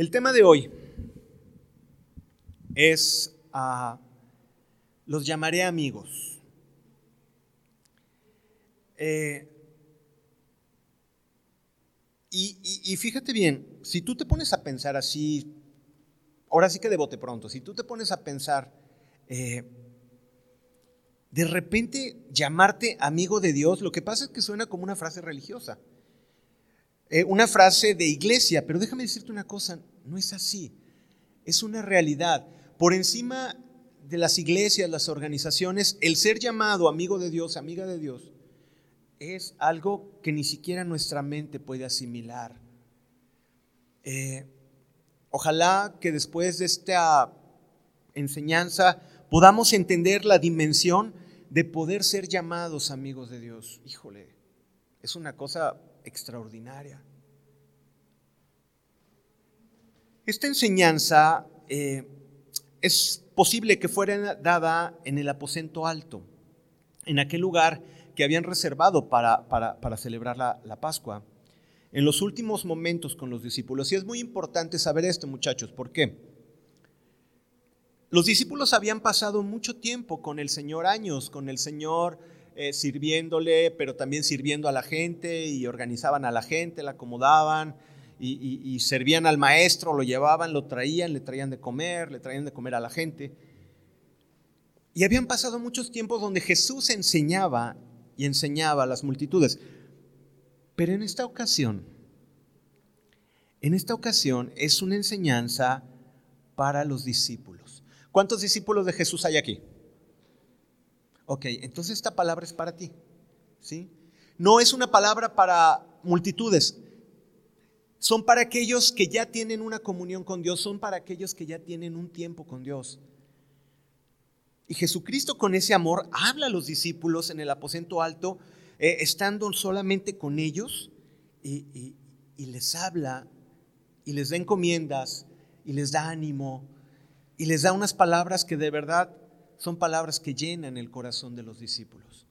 El tema de hoy es, ah, los llamaré amigos. Eh, y, fíjate bien, si tú te pones a pensar así, ahora sí que de bote pronto, si tú te pones a pensar, eh, de repente llamarte amigo de Dios, lo que pasa es que suena como una frase religiosa, eh, una frase de iglesia, pero déjame decirte una cosa, no es así, es una realidad. Por encima de las iglesias, las organizaciones, el ser llamado amigo de Dios, amiga de Dios, es algo que ni siquiera nuestra mente puede asimilar. Eh, ojalá que después de esta enseñanza podamos entender la dimensión de poder ser llamados amigos de Dios. Híjole, es una cosa extraordinaria. Esta enseñanza eh, es posible que fuera dada en el aposento alto, en aquel lugar que habían reservado para, para, celebrar la, la, Pascua, en los últimos momentos con los discípulos. Y es muy importante saber esto, muchachos, ¿por qué? Los discípulos habían pasado mucho tiempo con el Señor, años con el Señor, eh, sirviéndole, pero también sirviendo a la gente y organizaban a la gente, la acomodaban y, servían al maestro, lo llevaban, lo traían, le traían de comer, le traían de comer a la gente. Y habían pasado muchos tiempos donde Jesús enseñaba y enseñaba a las multitudes. Pero en esta ocasión, en esta ocasión es una enseñanza para los discípulos. ¿Cuántos discípulos de Jesús hay aquí? Ok, entonces esta palabra es para ti. ¿sí? No es una palabra para multitudes. Son para aquellos que ya tienen una comunión con Dios, son para aquellos que ya tienen un tiempo con Dios. Y Jesucristo con ese amor habla a los discípulos en el aposento alto, eh, estando solamente con ellos, y, les habla, y les da encomiendas, y les da ánimo, y les da unas palabras que de verdad son palabras que llenan el corazón de los discípulos.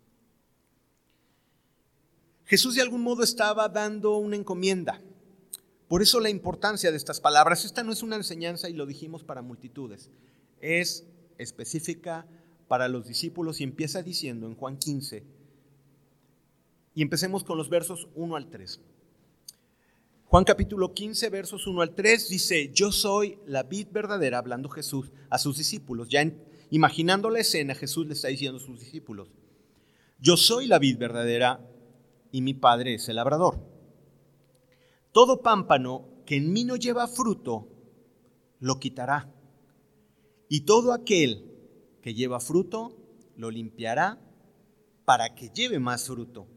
Jesús de algún modo estaba dando una encomienda. Por eso la importancia de estas palabras. Esta no es una enseñanza y lo dijimos para multitudes. Es específica para los discípulos y empieza diciendo en Juan 15, y empecemos con los versos 1 al 3. Juan capítulo 15, versos 1 al 3 dice, yo soy la vid verdadera, hablando Jesús a sus discípulos. Ya imaginando la escena, Jesús le está diciendo a sus discípulos, yo soy la vid verdadera y mi Padre es el labrador. Todo pámpano que en mí no lleva fruto, lo quitará y todo aquel que lleva fruto, lo limpiará para que lleve más fruto.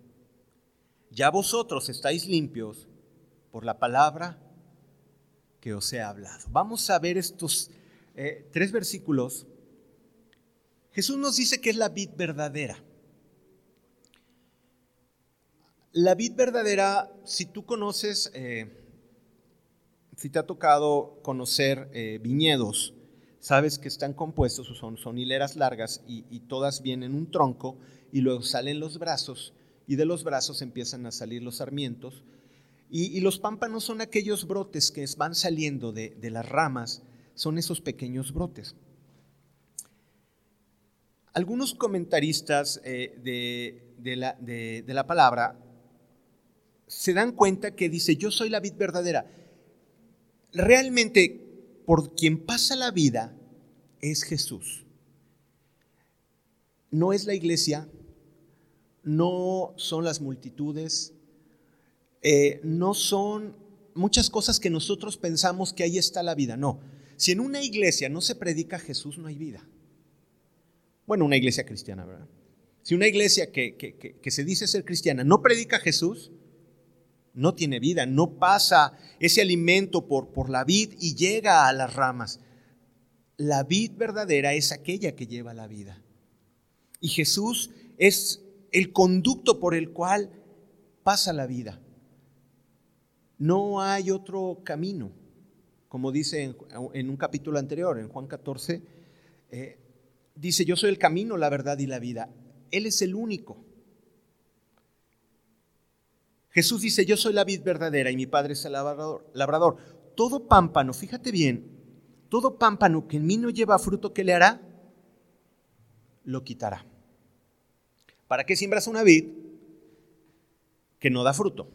Ya vosotros estáis limpios por la palabra que os he hablado. Vamos a ver estos eh, tres versículos. Jesús nos dice que es la vid verdadera. La vid verdadera, si tú conoces, eh, si te ha tocado conocer eh, viñedos, sabes que están compuestos, son, hileras largas y, todas vienen un tronco y luego salen los brazos y de los brazos empiezan a salir los sarmientos. Y, los pámpanos son aquellos brotes que van saliendo de, las ramas, son esos pequeños brotes. Algunos comentaristas eh, de la palabra se dan cuenta que dice, yo soy la vid verdadera. Realmente por quien pasa la vida es Jesús. No es la iglesia, no son las multitudes, eh, no son muchas cosas que nosotros pensamos que ahí está la vida. No, si en una iglesia no se predica Jesús, no hay vida. Bueno, una iglesia cristiana, ¿verdad? Si una iglesia que, que se dice ser cristiana no predica Jesús, no tiene vida, no pasa ese alimento por, por la vid y llega a las ramas. La vid verdadera es aquella que lleva la vida. Y Jesús es el conducto por el cual pasa la vida. No hay otro camino. Como dice en, un capítulo anterior, en Juan 14, eh, dice, yo soy el camino, la verdad y la vida. Él es el único. Jesús dice, yo soy la vid verdadera y mi Padre es el labrador. labrador. todo pámpano, fíjate bien, todo pámpano que en mí no lleva fruto, ¿qué le hará? Lo quitará. ¿Para qué siembras una vid que no da fruto?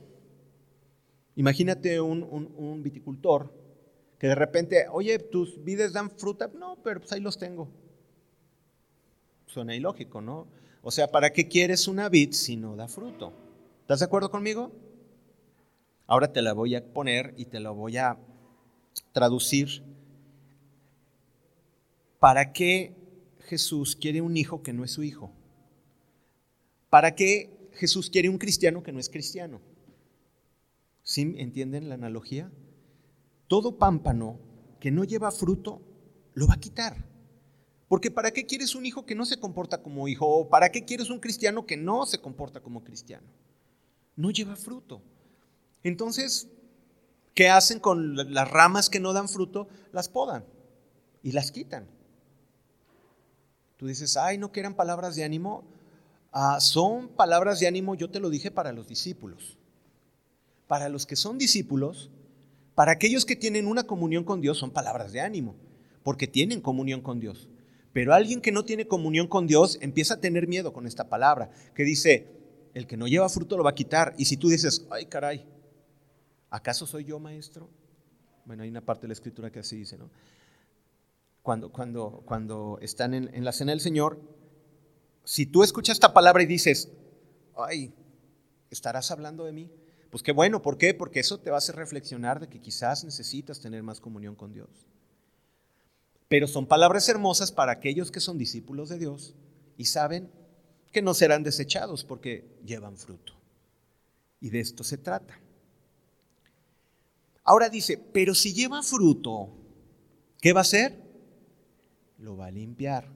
Imagínate un, viticultor que de repente, oye, tus vides dan fruta. No, pero pues ahí los tengo. Suena ilógico, ¿no? O sea, ¿para qué quieres una vid si no da fruto? ¿Estás de acuerdo conmigo? Ahora te la voy a poner y te la voy a traducir. ¿Para qué Jesús quiere un hijo que no es su hijo? ¿Para qué Jesús quiere un cristiano que no es cristiano? ¿Sí entienden la analogía? Todo pámpano que no lleva fruto lo va a quitar. Porque ¿para qué quieres un hijo que no se comporta como hijo? ¿O para qué quieres un cristiano que no se comporta como cristiano? No lleva fruto. Entonces, ¿qué hacen con las ramas que no dan fruto? Las podan y las quitan. Tú dices, ay, no que eran palabras de ánimo. Ah, son palabras de ánimo, yo te lo dije para los discípulos para los que son discípulos, para aquellos que tienen una comunión con Dios, son palabras de ánimo, porque tienen comunión con Dios. Pero alguien que no tiene comunión con Dios empieza a tener miedo con esta palabra, que dice, el que no lleva fruto lo va a quitar. Y si tú dices, ay caray, ¿acaso soy yo maestro? Bueno, hay una parte de la escritura que así dice, ¿no? Cuando, cuando, cuando están en, en la cena del Señor, si tú escuchas esta palabra y dices, ay, ¿estarás hablando de mí? Pues qué bueno, ¿por qué? Porque eso te va a hacer reflexionar de que quizás necesitas tener más comunión con Dios. Pero son palabras hermosas para aquellos que son discípulos de Dios y saben que no serán desechados porque llevan fruto. Y de esto se trata. Ahora dice, pero si lleva fruto, ¿qué va a hacer? Lo va a limpiar.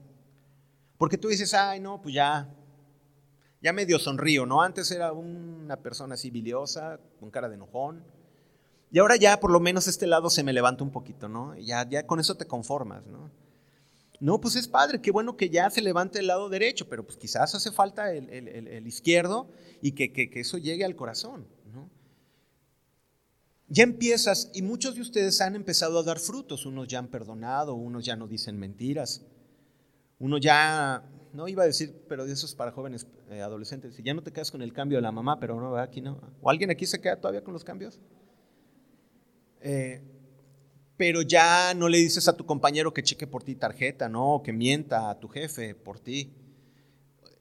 Porque tú dices, ay, no, pues ya, ya medio sonrío, ¿no? Antes era una persona así biliosa, con cara de enojón. Y ahora ya por lo menos este lado se me levanta un poquito, ¿no? ya, ya con eso te conformas, ¿no? No, pues es padre, qué bueno que ya se levante el lado derecho, pero pues quizás hace falta el, izquierdo y que, que, eso llegue al corazón, ¿no? Ya empiezas, y muchos de ustedes han empezado a dar frutos, unos ya han perdonado, unos ya no dicen mentiras, uno ya no iba a decir, pero eso es para jóvenes eh, adolescentes. Ya no te quedas con el cambio de la mamá, pero no, aquí no. ¿O alguien aquí se queda todavía con los cambios? Eh, pero ya no le dices a tu compañero que cheque por ti tarjeta, ¿no? que mienta a tu jefe por ti.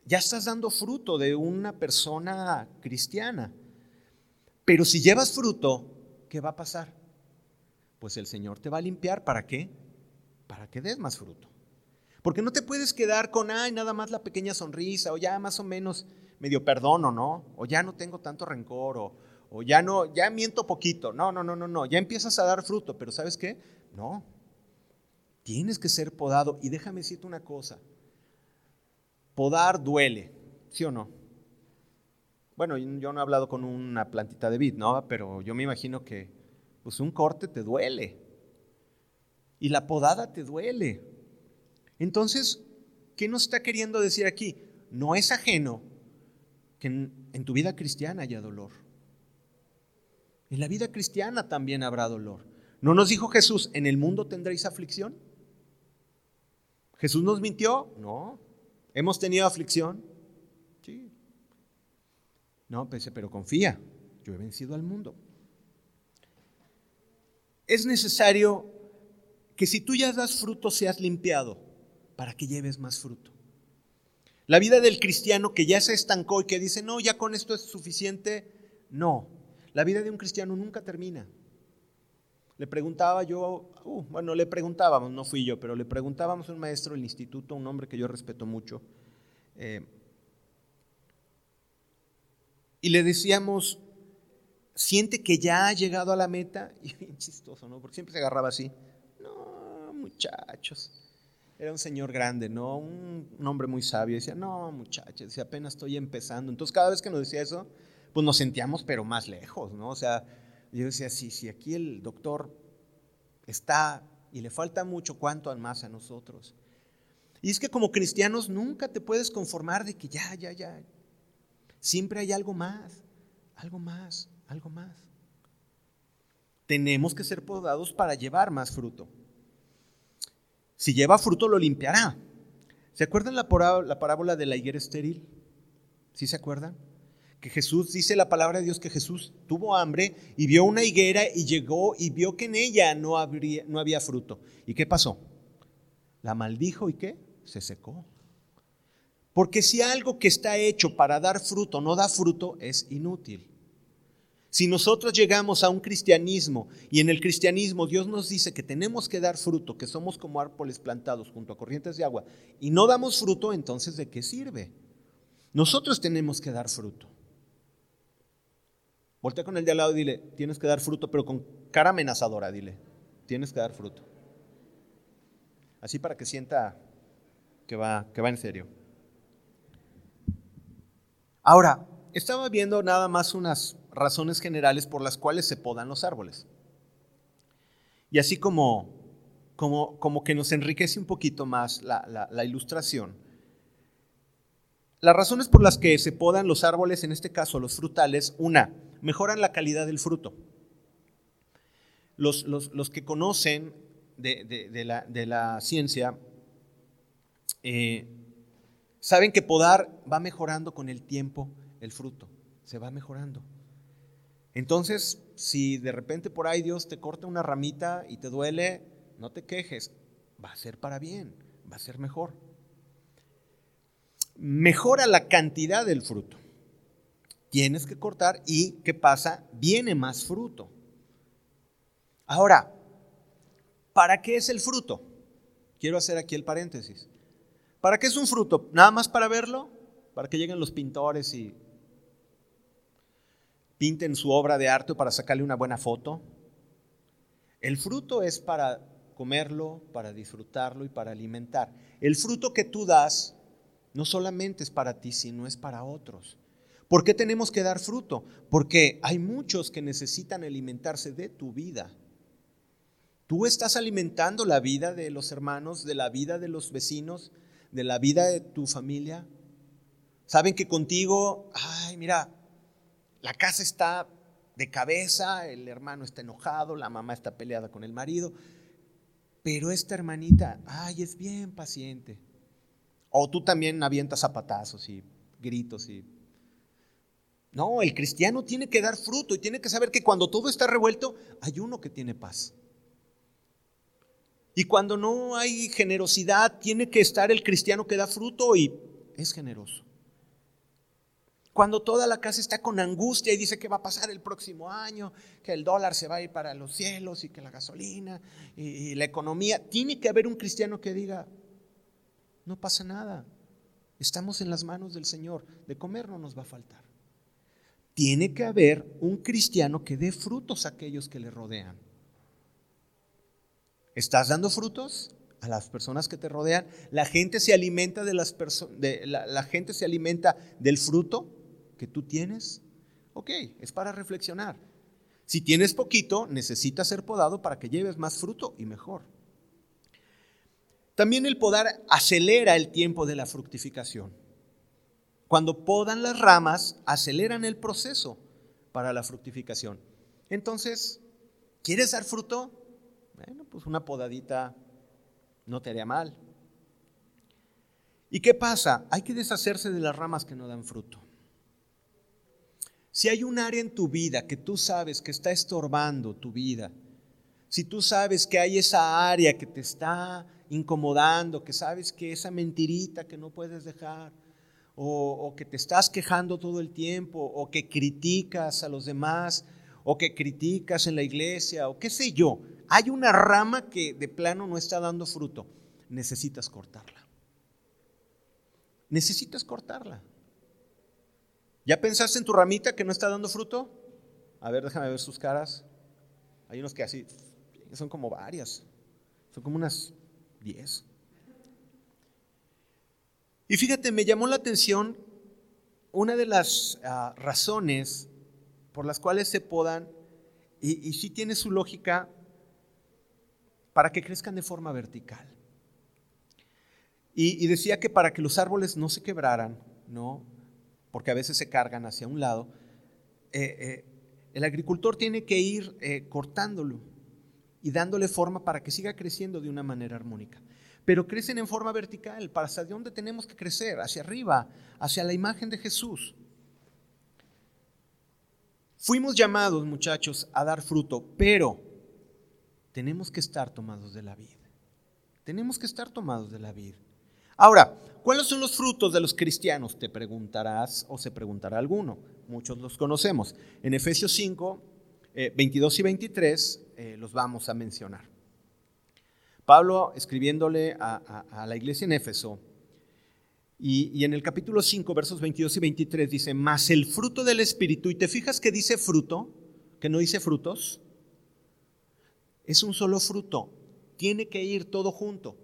Ya estás dando fruto de una persona cristiana. Pero si llevas fruto, ¿qué va a pasar? Pues el Señor te va a limpiar. ¿Para qué? Para que des más fruto. Porque no te puedes quedar con, ay, nada más la pequeña sonrisa, o ya más o menos medio perdono, ¿no? O ya no tengo tanto rencor, o, o ya no, ya miento poquito. No, no, no, no, no. Ya empiezas a dar fruto, pero ¿sabes qué? No. Tienes que ser podado. Y déjame decirte una cosa. Podar duele, ¿sí o no? Bueno, yo no he hablado con una plantita de vid, ¿no? Pero yo me imagino que pues un corte te duele. Y la podada te duele. Entonces, ¿qué nos está queriendo decir aquí? No es ajeno que en, tu vida cristiana haya dolor. En la vida cristiana también habrá dolor. ¿No nos dijo Jesús, en el mundo tendréis aflicción? ¿Jesús nos mintió? No. ¿Hemos tenido aflicción? Sí. No, pero confía, yo he vencido al mundo. Es necesario que si tú ya das fruto seas limpiado para que lleves más fruto. La vida del cristiano que ya se estancó y que dice, no, ya con esto es suficiente, no. La vida de un cristiano nunca termina. Le preguntaba yo, uh, bueno, le preguntábamos, no fui yo, pero le preguntábamos a un maestro del instituto, un hombre que yo respeto mucho, eh, y le decíamos, ¿siente que ya ha llegado a la meta? Y bien chistoso, ¿no? Porque siempre se agarraba así. No, muchachos, era un señor grande, ¿no? Un, hombre muy sabio. Decía, no, muchachos, apenas estoy empezando. Entonces, cada vez que nos decía eso, pues nos sentíamos, pero más lejos, ¿no? O sea, yo decía, sí, si aquí el doctor está y le falta mucho, ¿cuánto más a nosotros? Y es que como cristianos nunca te puedes conformar de que ya, ya, ya. Siempre hay algo más, algo más, algo más. tenemos que ser podados para llevar más fruto. Si lleva fruto, lo limpiará. ¿Se acuerdan la parábola de la higuera estéril? ¿Sí se acuerdan? Que Jesús, dice la palabra de Dios, que Jesús tuvo hambre y vio una higuera y llegó y vio que en ella no, no había fruto. ¿Y qué pasó? La maldijo y qué? Se secó. Porque si algo que está hecho para dar fruto no da fruto, es inútil. Si nosotros llegamos a un cristianismo y en el cristianismo Dios nos dice que tenemos que dar fruto, que somos como árboles plantados junto a corrientes de agua, y no damos fruto, entonces ¿de qué sirve? Nosotros tenemos que dar fruto. Voltea con el de al lado y dile, tienes que dar fruto, pero con cara amenazadora, dile, tienes que dar fruto. Así para que sienta que va, que va en serio. Ahora, estaba viendo nada más unas razones generales por las cuales se podan los árboles. Y así como, como, como que nos enriquece un poquito más la, la ilustración, las razones por las que se podan los árboles, en este caso los frutales, una, mejoran la calidad del fruto. Los, que conocen de, la, ciencia eh, saben que podar va mejorando con el tiempo el fruto, se va mejorando. Entonces, si de repente por ahí Dios te corta una ramita y te duele, no te quejes, va a ser para bien, va a ser mejor. Mejora la cantidad del fruto tienes que cortar y ¿qué pasa? Viene más fruto. Ahora, ¿para qué es el fruto? Quiero hacer aquí el paréntesis. ¿Para qué es un fruto? ¿Nada más para verlo? ¿Para que lleguen los pintores y pinten su obra de arte para sacarle una buena foto? El fruto es para comerlo, para disfrutarlo y para alimentar. El fruto que tú das no solamente es para ti, sino es para otros. ¿Por qué tenemos que dar fruto? Porque hay muchos que necesitan alimentarse de tu vida. Tú estás alimentando la vida de los hermanos, de la vida de los vecinos, de la vida de tu familia. Saben que contigo, ay, mira, la casa está de cabeza, el hermano está enojado, la mamá está peleada con el marido, pero esta hermanita, ay, es bien paciente. O tú también avientas zapatazos y gritos y no, el cristiano tiene que dar fruto y tiene que saber que cuando todo está revuelto, hay uno que tiene paz. Y cuando no hay generosidad, tiene que estar el cristiano que da fruto y es generoso. Cuando toda la casa está con angustia y dice que va a pasar el próximo año, que el dólar se va a ir para los cielos y que la gasolina y, y la economía, tiene que haber un cristiano que diga, no pasa nada, estamos en las manos del Señor, de comer no nos va a faltar tiene que haber un cristiano que dé frutos a aquellos que le rodean. ¿Estás dando frutos a las personas que te rodean? La gente se alimenta de las la, gente se alimenta del fruto que tú tienes. Ok, es para reflexionar. Si tienes poquito, necesitas ser podado para que lleves más fruto y mejor. También el podar acelera el tiempo de la fructificación. Cuando podan las ramas, aceleran el proceso para la fructificación. Entonces, ¿quieres dar fruto? Bueno, pues una podadita no te haría mal. ¿Y qué pasa? Hay que deshacerse de las ramas que no dan fruto. Si hay un área en tu vida que tú sabes que está estorbando tu vida, si tú sabes que hay esa área que te está incomodando, que sabes que esa mentirita que no puedes dejar, o, que te estás quejando todo el tiempo, o que criticas a los demás, o que criticas en la iglesia, o qué sé yo. Hay una rama que de plano no está dando fruto. Necesitas cortarla. Necesitas cortarla. ¿Ya pensaste en tu ramita que no está dando fruto? A ver, déjame ver sus caras. Hay unos que así, son como varias. Son como unas diez. Y fíjate, me llamó la atención una de las ah, razones por las cuales se podan, y, sí tiene su lógica, para que crezcan de forma vertical. Y, decía que para que los árboles no se quebraran, ¿no? porque a veces se cargan hacia un lado, eh, eh, el agricultor tiene que ir eh, cortándolo y dándole forma para que siga creciendo de una manera armónica. Pero crecen en forma vertical, para hacia dónde tenemos que crecer, hacia arriba, hacia la imagen de Jesús. Fuimos llamados, muchachos, a dar fruto, pero tenemos que estar tomados de la vida. Tenemos que estar tomados de la vida. Ahora, ¿cuáles son los frutos de los cristianos? Te preguntarás o se preguntará alguno. Muchos los conocemos. En Efesios 5, 22 eh, y 23 eh, los vamos a mencionar. Pablo escribiéndole a, la iglesia en Éfeso, y, y, en el capítulo 5, versos 22 y 23 dice, más el fruto del Espíritu, y te fijas que dice fruto, que no dice frutos, es un solo fruto, tiene que ir todo junto.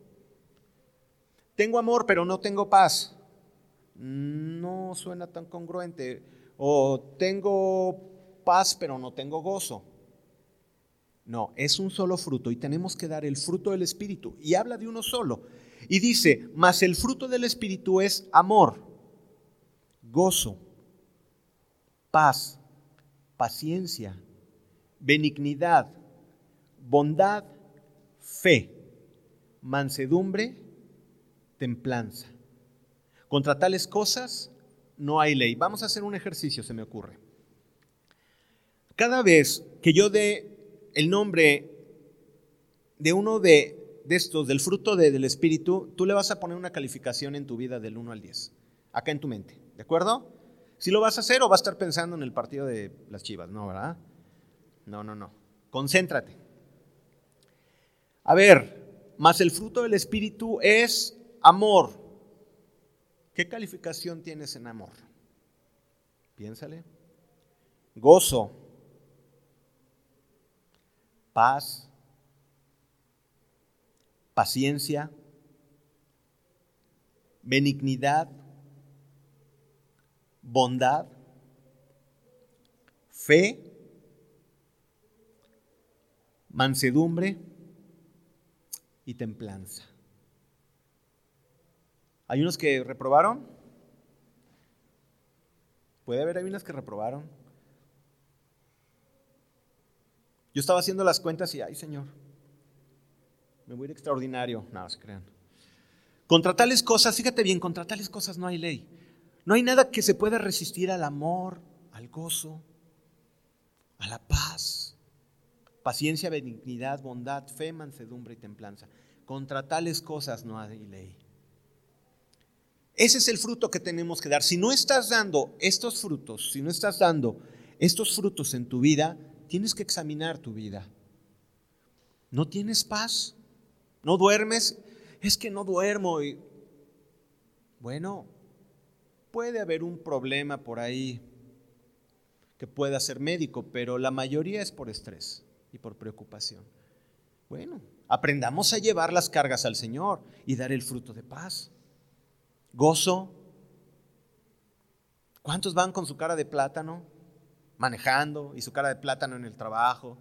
Tengo amor, pero no tengo paz. No suena tan congruente. O tengo paz, pero no tengo gozo. No, es un solo fruto y tenemos que dar el fruto del Espíritu. Y habla de uno solo. Y dice, mas el fruto del Espíritu es amor, gozo, paz, paciencia, benignidad, bondad, fe, mansedumbre, templanza. Contra tales cosas no hay ley. Vamos a hacer un ejercicio, se me ocurre. Cada vez que yo dé el nombre de uno de, estos, del fruto del Espíritu, tú le vas a poner una calificación en tu vida del 1 al 10, acá en tu mente, ¿de acuerdo? Si lo vas a hacer o vas a estar pensando en el partido de las Chivas, ¿no, verdad? No, no, no. Concéntrate. A ver, más el fruto del Espíritu es amor. ¿Qué calificación tienes en amor? Piénsale. Gozo paz, paciencia, benignidad, bondad, fe, mansedumbre y templanza. ¿Hay unos que reprobaron? Puede haber, hay unas que reprobaron. Yo estaba haciendo las cuentas y, ay Señor, me voy a ir extraordinario. No, se crean. Contra tales cosas, fíjate bien, contra tales cosas no hay ley. No hay nada que se pueda resistir al amor, al gozo, a la paz, paciencia, benignidad, bondad, fe, mansedumbre y templanza. Contra tales cosas no hay ley. Ese es el fruto que tenemos que dar. Si no estás dando estos frutos, si no estás dando estos frutos en tu vida, tienes que examinar tu vida. ¿No tienes paz? ¿No duermes? Es que no duermo. Y... Bueno, puede haber un problema por ahí que pueda ser médico, pero la mayoría es por estrés y por preocupación. Bueno, aprendamos a llevar las cargas al Señor y dar el fruto de paz. Gozo. ¿Cuántos van con su cara de plátano? Manejando y su cara de plátano en el trabajo.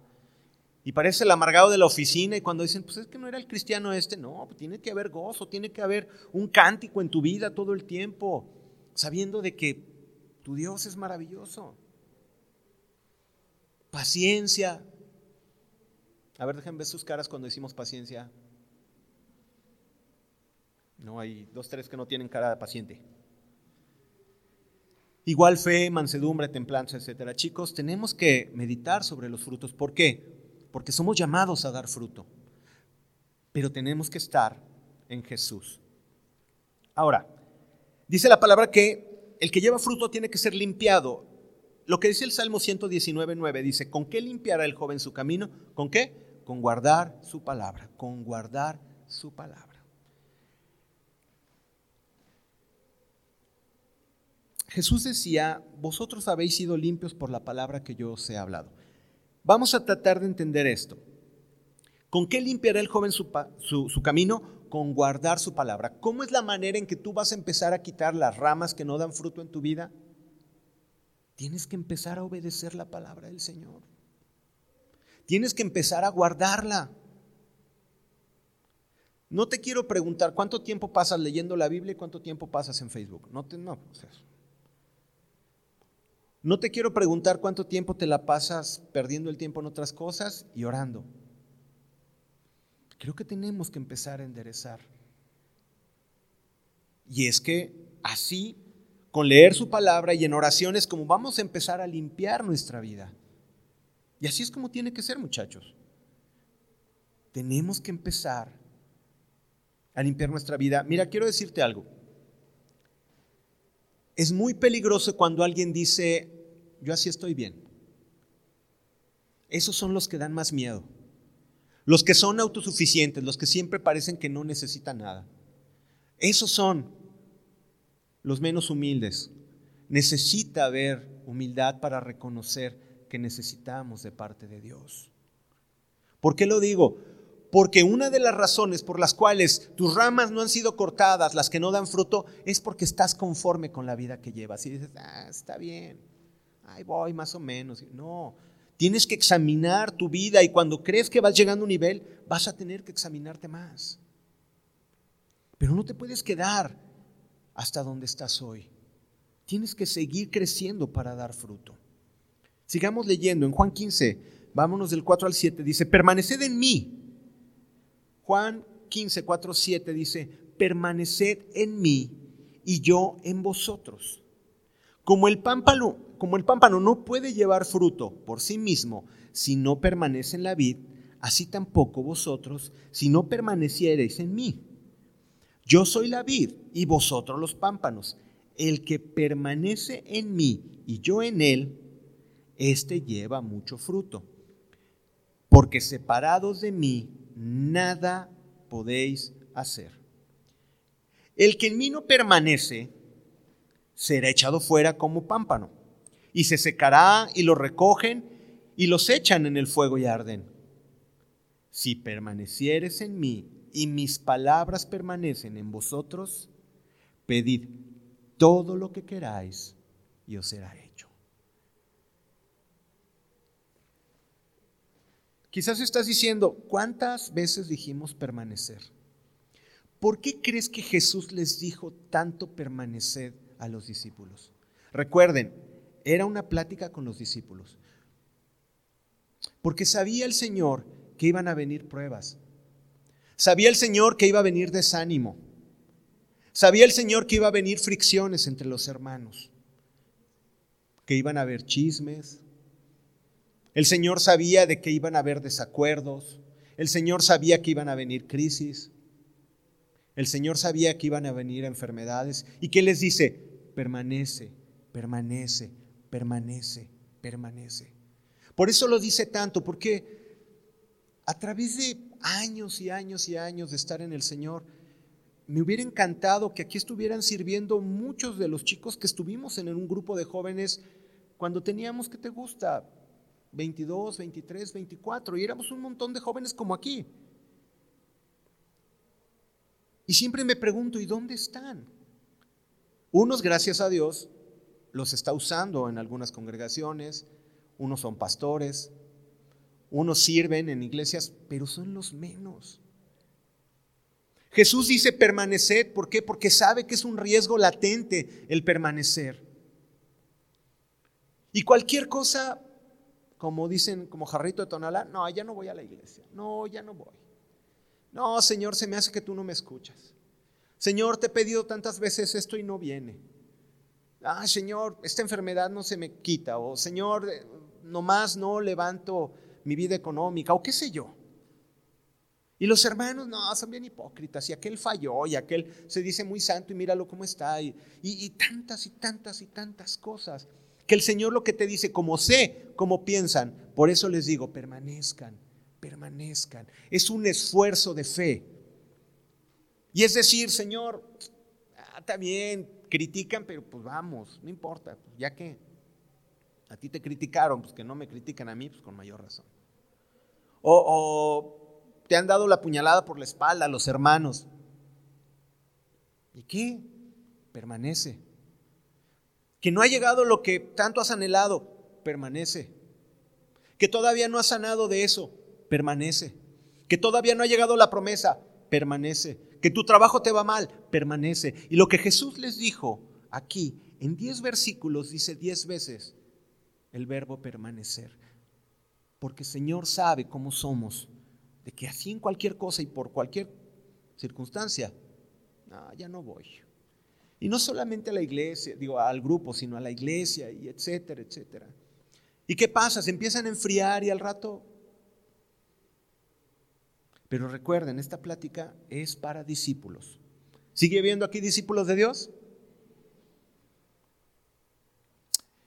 Y parece el amargado de la oficina y cuando dicen, pues es que no era el cristiano este, no, pues tiene que haber gozo, tiene que haber un cántico en tu vida todo el tiempo, sabiendo de que tu Dios es maravilloso. Paciencia. A ver, déjenme ver sus caras cuando decimos paciencia. No, hay dos, tres que no tienen cara de paciente. Igual fe, mansedumbre, templanza, etcétera. Chicos, tenemos que meditar sobre los frutos. ¿Por qué? Porque somos llamados a dar fruto. Pero tenemos que estar en Jesús. Ahora, dice la palabra que el que lleva fruto tiene que ser limpiado. Lo que dice el Salmo 119.9 dice, ¿con qué limpiará el joven su camino? ¿Con qué? Con guardar su palabra, con guardar su palabra. Jesús decía, vosotros habéis sido limpios por la palabra que yo os he hablado. Vamos a tratar de entender esto. ¿Con qué limpiará el joven su, camino? Con guardar su palabra. ¿Cómo es la manera en que tú vas a empezar a quitar las ramas que no dan fruto en tu vida? Tienes que empezar a obedecer la palabra del Señor. Tienes que empezar a guardarla. No te quiero preguntar cuánto tiempo pasas leyendo la Biblia y cuánto tiempo pasas en Facebook. No, te, no, No te quiero preguntar cuánto tiempo te la pasas perdiendo el tiempo en otras cosas y orando. Creo que tenemos que empezar a enderezar. Y es que así, con leer su palabra y en oraciones, como vamos a empezar a limpiar nuestra vida. Y así es como tiene que ser, muchachos. Tenemos que empezar a limpiar nuestra vida. Mira, quiero decirte algo. Es muy peligroso cuando alguien dice, yo así estoy bien. Esos son los que dan más miedo. Los que son autosuficientes, los que siempre parecen que no necesitan nada. Esos son los menos humildes. Necesita haber humildad para reconocer que necesitamos de parte de Dios. ¿Por qué lo digo? Porque una de las razones por las cuales tus ramas no han sido cortadas, las que no dan fruto, es porque estás conforme con la vida que llevas. Y dices, ah, está bien, ahí voy más o menos. No, tienes que examinar tu vida y cuando crees que vas llegando a un nivel, vas a tener que examinarte más. Pero no te puedes quedar hasta donde estás hoy. Tienes que seguir creciendo para dar fruto. Sigamos leyendo en Juan 15, vámonos del 4 al 7, dice, permaneced en mí. Juan 15, 4, 7 dice, permaneced en mí y yo en vosotros. Como el pámpano, como el pámpano no puede llevar fruto por sí mismo si no permanece en la vid, así tampoco vosotros si no permaneciereis en mí. Yo soy la vid y vosotros los pámpanos. El que permanece en mí y yo en él, éste lleva mucho fruto. Porque separados de mí, nada podéis hacer. El que en mí no permanece, será echado fuera como pámpano, y se secará y lo recogen y los echan en el fuego y arden. Si permanecieres en mí y mis palabras permanecen en vosotros, pedid todo lo que queráis y os será. Quizás estás diciendo, ¿cuántas veces dijimos permanecer? ¿Por qué crees que Jesús les dijo tanto permanecer a los discípulos? Recuerden, era una plática con los discípulos. Porque sabía el Señor que iban a venir pruebas, Sabía el Señor que iba a venir desánimo. Sabía el Señor que iba a venir fricciones entre los hermanos, que iban a haber chismes. El Señor sabía de que iban a haber desacuerdos. El Señor sabía que iban a venir crisis. El Señor sabía que iban a venir enfermedades. ¿Y qué les dice? Permanece, permanece, permanece, permanece. Por eso lo dice tanto, porque a través de años y años y años de estar en el Señor, me hubiera encantado que aquí estuvieran sirviendo muchos de los chicos que estuvimos en un grupo de jóvenes cuando teníamos, ¿qué te gusta? 22, 23, 24, y éramos un montón de jóvenes como aquí. Y siempre me pregunto, ¿y dónde están? Unos, gracias a Dios, los está usando en algunas congregaciones, unos son pastores, unos sirven en iglesias, pero son los menos. Jesús dice permaneced, ¿por qué? Porque sabe que es un riesgo latente el permanecer. Y cualquier cosa, como dicen, como jarrito de tonalá, no, ya no voy a la iglesia, no, ya no voy. No, Señor, se me hace que tú no me escuchas. Señor, te he pedido tantas veces esto y no viene. Ah, Señor, esta enfermedad no se me quita. O Señor, eh, nomás no levanto mi vida económica o qué sé yo. Y los hermanos, no, son bien hipócritas, y aquel falló, y aquel se dice muy santo, y míralo cómo está, y, y, tantas y tantas y tantas cosas. Que el Señor lo que te dice, como sé cómo piensan, por eso les digo, permanezcan, permanezcan. Es un esfuerzo de fe. Y es decir, Señor, ah, está bien, critican, pero pues vamos, no importa, ya que a ti te criticaron, pues que no me critican a mí, pues con mayor razón. O, te han dado la puñalada por la espalda los hermanos. ¿Y qué? Permanece. Que no ha llegado lo que tanto has anhelado, permanece. Que todavía no has sanado de eso, permanece. Que todavía no ha llegado la promesa, permanece. Que tu trabajo te va mal, permanece. Y lo que Jesús les dijo aquí, en 10 versículos, dice 10 veces, el verbo permanecer. Porque el Señor sabe cómo somos, de que así en cualquier cosa y por cualquier circunstancia, ya no voy. Y no solamente a la iglesia, digo, al grupo, sino a la iglesia y etcétera, etcétera. ¿Y qué pasa? Se empiezan a enfriar y al rato... Pero recuerden, esta plática es para discípulos. ¿Sigue habiendo aquí discípulos de Dios?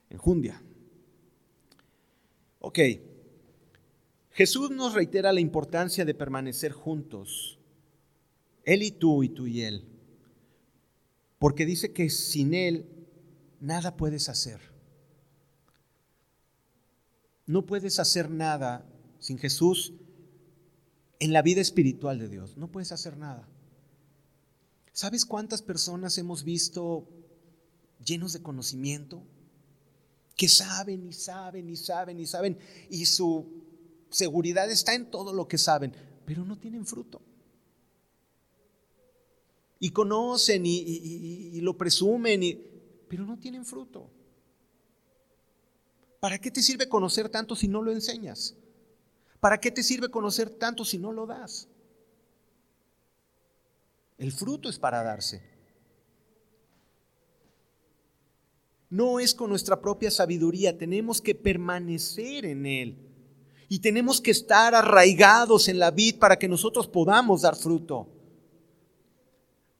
Enjundia. Ok. Jesús nos reitera la importancia de permanecer juntos. Él y tú y tú y él. Porque dice que sin Él nada puedes hacer. No puedes hacer nada sin Jesús en la vida espiritual de Dios. No puedes hacer nada. ¿Sabes cuántas personas hemos visto llenos de conocimiento? Que saben y saben y saben y saben y su seguridad está en todo lo que saben, pero no tienen fruto y conocen y, lo presumen, y, pero no tienen fruto. ¿Para qué te sirve conocer tanto si no lo enseñas? ¿Para qué te sirve conocer tanto si no lo das? El fruto es para darse. No es con nuestra propia sabiduría, tenemos que permanecer en Él. Y tenemos que estar arraigados en la vid para que nosotros podamos dar fruto.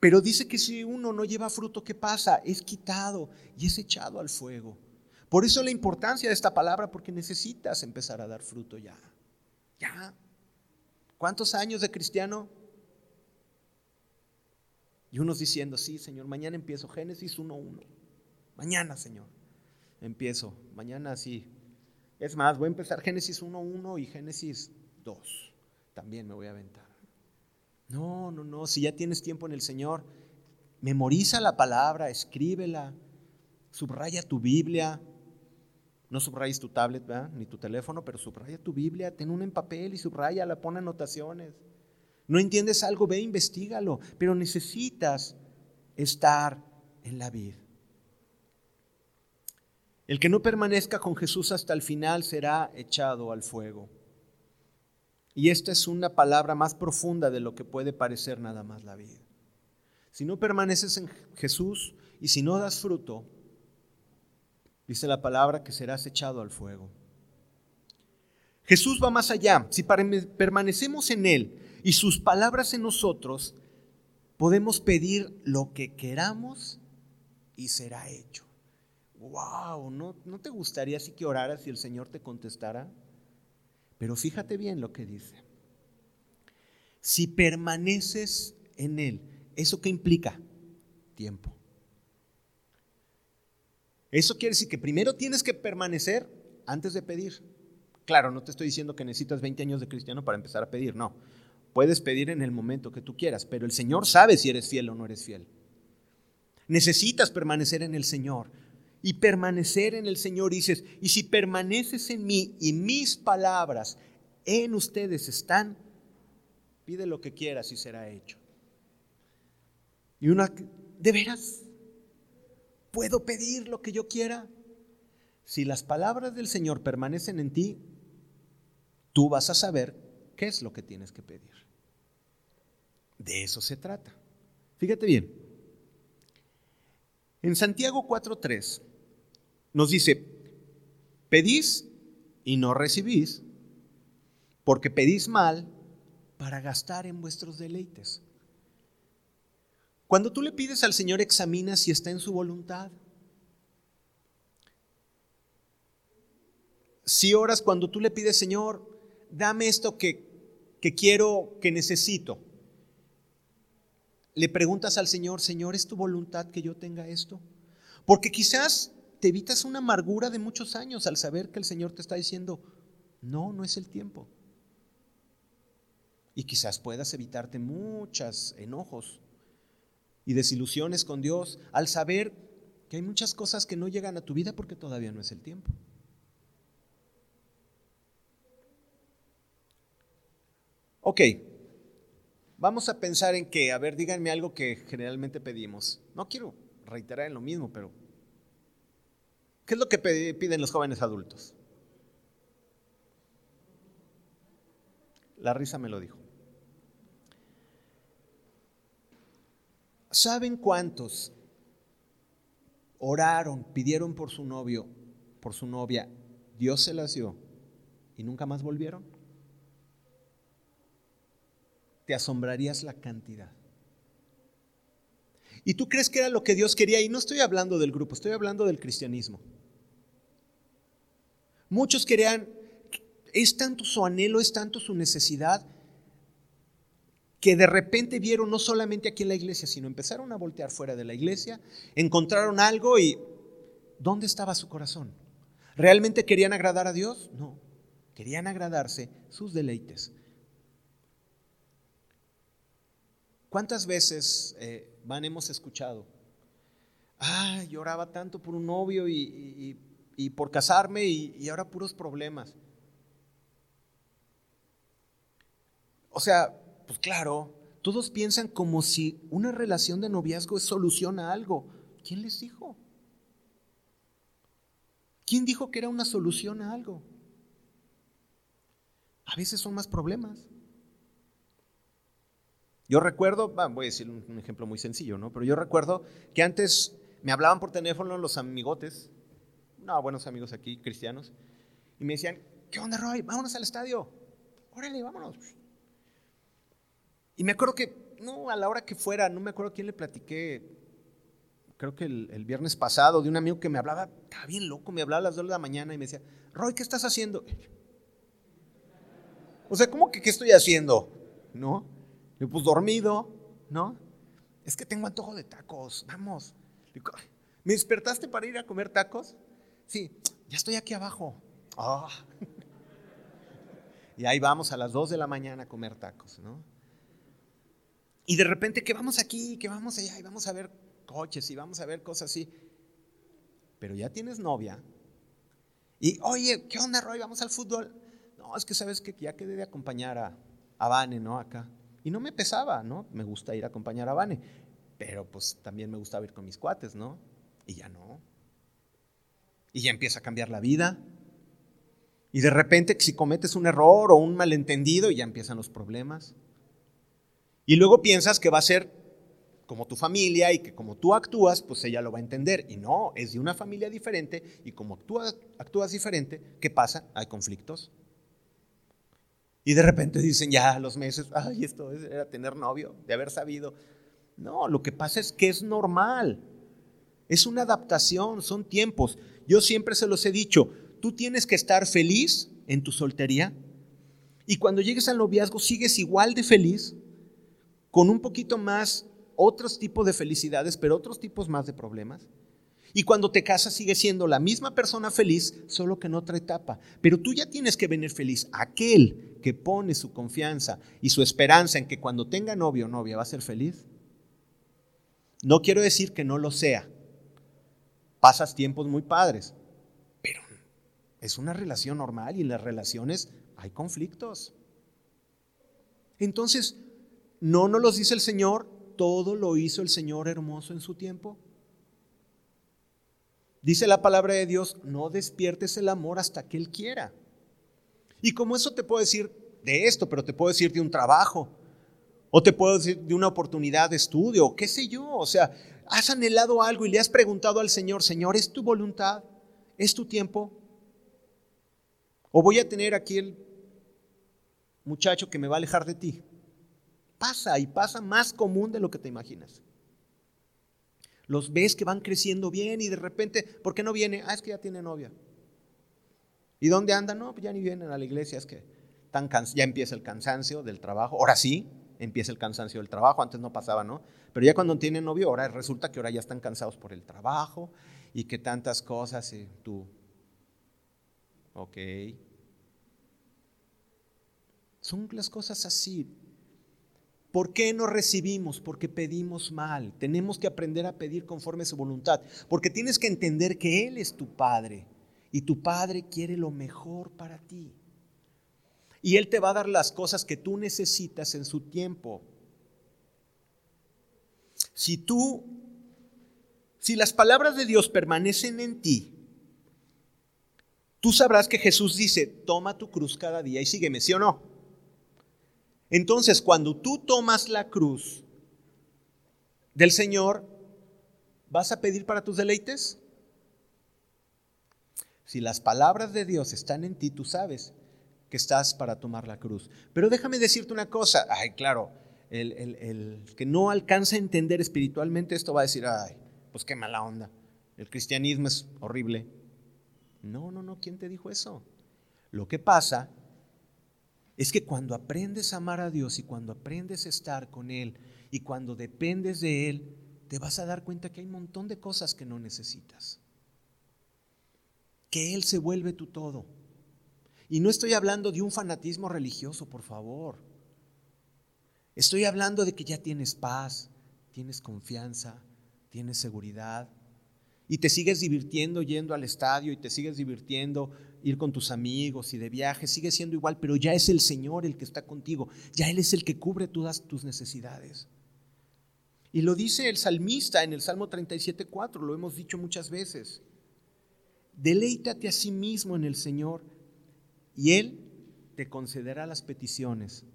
Pero dice que si uno no lleva fruto, ¿qué pasa? Es quitado y es echado al fuego. Por eso la importancia de esta palabra, porque necesitas empezar a dar fruto ya. Ya. ¿Cuántos años de cristiano? Y unos diciendo, sí, Señor, mañana empiezo Génesis 1.1. Mañana, Señor, empiezo. Mañana sí. Es más, voy a empezar Génesis 1.1 y Génesis 2. También me voy a aventar. No, no, no, si ya tienes tiempo en el Señor, memoriza la palabra, escríbela, subraya tu Biblia. No subrayes tu tablet, ni tu teléfono, pero subraya tu Biblia, ten una en papel y subraya, pon anotaciones. No entiendes algo, ve, investigalo, pero necesitas estar en la vida. El que no permanezca con Jesús hasta el final será echado al fuego. Y esta es una palabra más profunda de lo que puede parecer nada más la vida. Si no permaneces en Jesús y si no das fruto, dice la palabra que serás echado al fuego. Jesús va más allá. Si permanecemos en Él y sus palabras en nosotros, podemos pedir lo que queramos y será hecho. ¡Wow! ¿No, ¿No te gustaría así que oraras y el Señor te contestara? Pero fíjate bien lo que dice. Si permaneces en Él, ¿eso qué implica? Tiempo. Eso quiere decir que primero tienes que permanecer antes de pedir. Claro, no te estoy diciendo que necesitas 20 años de cristiano para empezar a pedir, no. Puedes pedir en el momento que tú quieras, pero el Señor sabe si eres fiel o no eres fiel. Necesitas permanecer en el Señor y permanecer en el Señor. dices, y si permaneces en mí y mis palabras en ustedes están, pide lo que quieras y será hecho. Y una, ¿de veras? ¿Puedo pedir lo que yo quiera? Si las palabras del Señor permanecen en ti, tú vas a saber qué es lo que tienes que pedir. De eso se trata. Fíjate bien. En Santiago 4.3 nos dice, pedís y no recibís, porque pedís mal para gastar en vuestros deleites. Cuando tú le pides al Señor, examina si está en su voluntad. Si oras cuando tú le pides, Señor, dame esto que, que quiero, que necesito. Le preguntas al Señor, Señor, ¿es tu voluntad que yo tenga esto? Porque quizás te evitas una amargura de muchos años al saber que el Señor te está diciendo, no, no es el tiempo. Y quizás puedas evitarte muchos enojos y desilusiones con Dios al saber que hay muchas cosas que no llegan a tu vida porque todavía no es el tiempo. Ok, vamos a pensar en que, a ver, díganme algo que generalmente pedimos. No quiero reiterar en lo mismo, pero ¿Qué es lo que piden los jóvenes adultos? La risa me lo dijo. ¿Saben cuántos oraron, pidieron por su novio, por su novia? Dios se las dio y nunca más volvieron. Te asombrarías la cantidad. ¿Y tú crees que era lo que Dios quería? Y no estoy hablando del grupo, estoy hablando del cristianismo. Muchos querían, es tanto su anhelo, es tanto su necesidad, que de repente vieron no solamente aquí en la iglesia, sino empezaron a voltear fuera de la iglesia, encontraron algo y ¿dónde estaba su corazón? ¿Realmente querían agradar a Dios? No, querían agradarse sus deleites. ¿Cuántas veces eh, van hemos escuchado? Ah, lloraba tanto por un novio y, por casarme y ahora puros problemas. O sea, pues claro, todos piensan como si una relación de noviazgo es solución a algo. ¿Quién les dijo? ¿Quién dijo que era una solución a algo? A veces son más problemas. Yo recuerdo, voy a decir un, ejemplo muy sencillo, ¿no? Pero yo recuerdo que antes me hablaban por teléfono los amigotes, no, buenos amigos aquí, cristianos, y me decían, ¿qué onda, Roy? Vámonos al estadio. Órale, vámonos. Y me acuerdo que, no, a la hora que fuera, no me acuerdo quién le platiqué, creo que el, viernes pasado, de un amigo que me hablaba, estaba bien loco, me hablaba a las 2 de la mañana y me decía, Roy, ¿qué estás haciendo? O sea, ¿cómo que qué estoy haciendo? ¿No? Y pues dormido, ¿no? Es que tengo antojo de tacos, vamos. ¿Me despertaste para ir a comer tacos? Sí, ya estoy aquí abajo. Ah. Y ahí vamos a las 2 de la mañana a comer tacos, ¿no? Y de repente que vamos aquí, que vamos allá, y vamos a ver coches y vamos a ver cosas así. Pero ya tienes novia. Y, oye, ¿qué onda, Roy? Vamos al fútbol. No, es que sabes que ya quedé de acompañar a, a Vane, ¿no? Acá. Y no me pesaba, ¿no? Me gusta ir a acompañar a Vane. Pero pues también me gusta ir con mis cuates, ¿no? Y ya no. Y ya empieza a cambiar la vida. Y de repente, si cometes un error o un malentendido, ya empiezan los problemas. Y luego piensas que va a ser como tu familia y que como tú actúas, pues ella lo va a entender. Y no, es de una familia diferente y como tú actúas diferente, ¿qué pasa? Hay conflictos. Y de repente dicen ya los meses, ay, esto era tener novio, de haber sabido. No, lo que pasa es que es normal. Es una adaptación, son tiempos. Yo siempre se los he dicho, tú tienes que estar feliz en tu soltería y cuando llegues al noviazgo sigues igual de feliz con un poquito más otros tipos de felicidades, pero otros tipos más de problemas. Y cuando te casas sigue siendo la misma persona feliz, solo que en otra etapa. Pero tú ya tienes que venir feliz. Aquel que pone su confianza y su esperanza en que cuando tenga novio o novia va a ser feliz. No quiero decir que no lo sea. Pasas tiempos muy padres, pero es una relación normal y en las relaciones hay conflictos. Entonces, ¿No nos los dice el Señor? Todo lo hizo el Señor hermoso en su tiempo. Dice la palabra de Dios, no despiertes el amor hasta que Él quiera. Y como eso te puedo decir de esto, pero te puedo decir de un trabajo, o te puedo decir de una oportunidad de estudio, qué sé yo. O sea, has anhelado algo y le has preguntado al Señor, Señor, ¿es tu voluntad? ¿Es tu tiempo? ¿O voy a tener aquí el muchacho que me va a alejar de ti? pasa y pasa más común de lo que te imaginas. Los ves que van creciendo bien y de repente, ¿por qué no viene? Ah, es que ya tiene novia. ¿Y dónde anda? No, pues ya ni vienen a la iglesia, es que tan ya empieza el cansancio del trabajo. Ahora sí, empieza el cansancio del trabajo, antes no pasaba, ¿no? Pero ya cuando tienen novio, ahora resulta que ahora ya están cansados por el trabajo y que tantas cosas, tú, ok. Son las cosas así. ¿Por qué no recibimos? Porque pedimos mal. Tenemos que aprender a pedir conforme a su voluntad. Porque tienes que entender que Él es tu Padre y tu Padre quiere lo mejor para ti. Y Él te va a dar las cosas que tú necesitas en su tiempo. Si tú, si las palabras de Dios permanecen en ti, tú sabrás que Jesús dice, toma tu cruz cada día y sígueme, ¿sí o no? Entonces, cuando tú tomas la cruz del Señor, ¿vas a pedir para tus deleites? Si las palabras de Dios están en ti, tú sabes que estás para tomar la cruz. Pero déjame decirte una cosa, ay, claro, el, el que no alcanza a entender espiritualmente esto va a decir, ay, pues qué mala onda, el cristianismo es horrible. No, no, no, ¿quién te dijo eso? Lo que pasa es que cuando aprendes a amar a Dios y cuando aprendes a estar con Él y cuando dependes de Él, te vas a dar cuenta que hay un montón de cosas que no necesitas. Que Él se vuelve tu todo. Y no estoy hablando de un fanatismo religioso, por favor. Estoy hablando de que ya tienes paz, tienes confianza, tienes seguridad, y te sigues divirtiendo yendo al estadio y te sigues divirtiendo ir con tus amigos y de viaje, sigue siendo igual, pero ya es el Señor el que está contigo, ya Él es el que cubre todas tus necesidades. Y lo dice el salmista en el Salmo 37.4, lo hemos dicho muchas veces. Deleítate a sí mismo en el Señor y Él te concederá las peticiones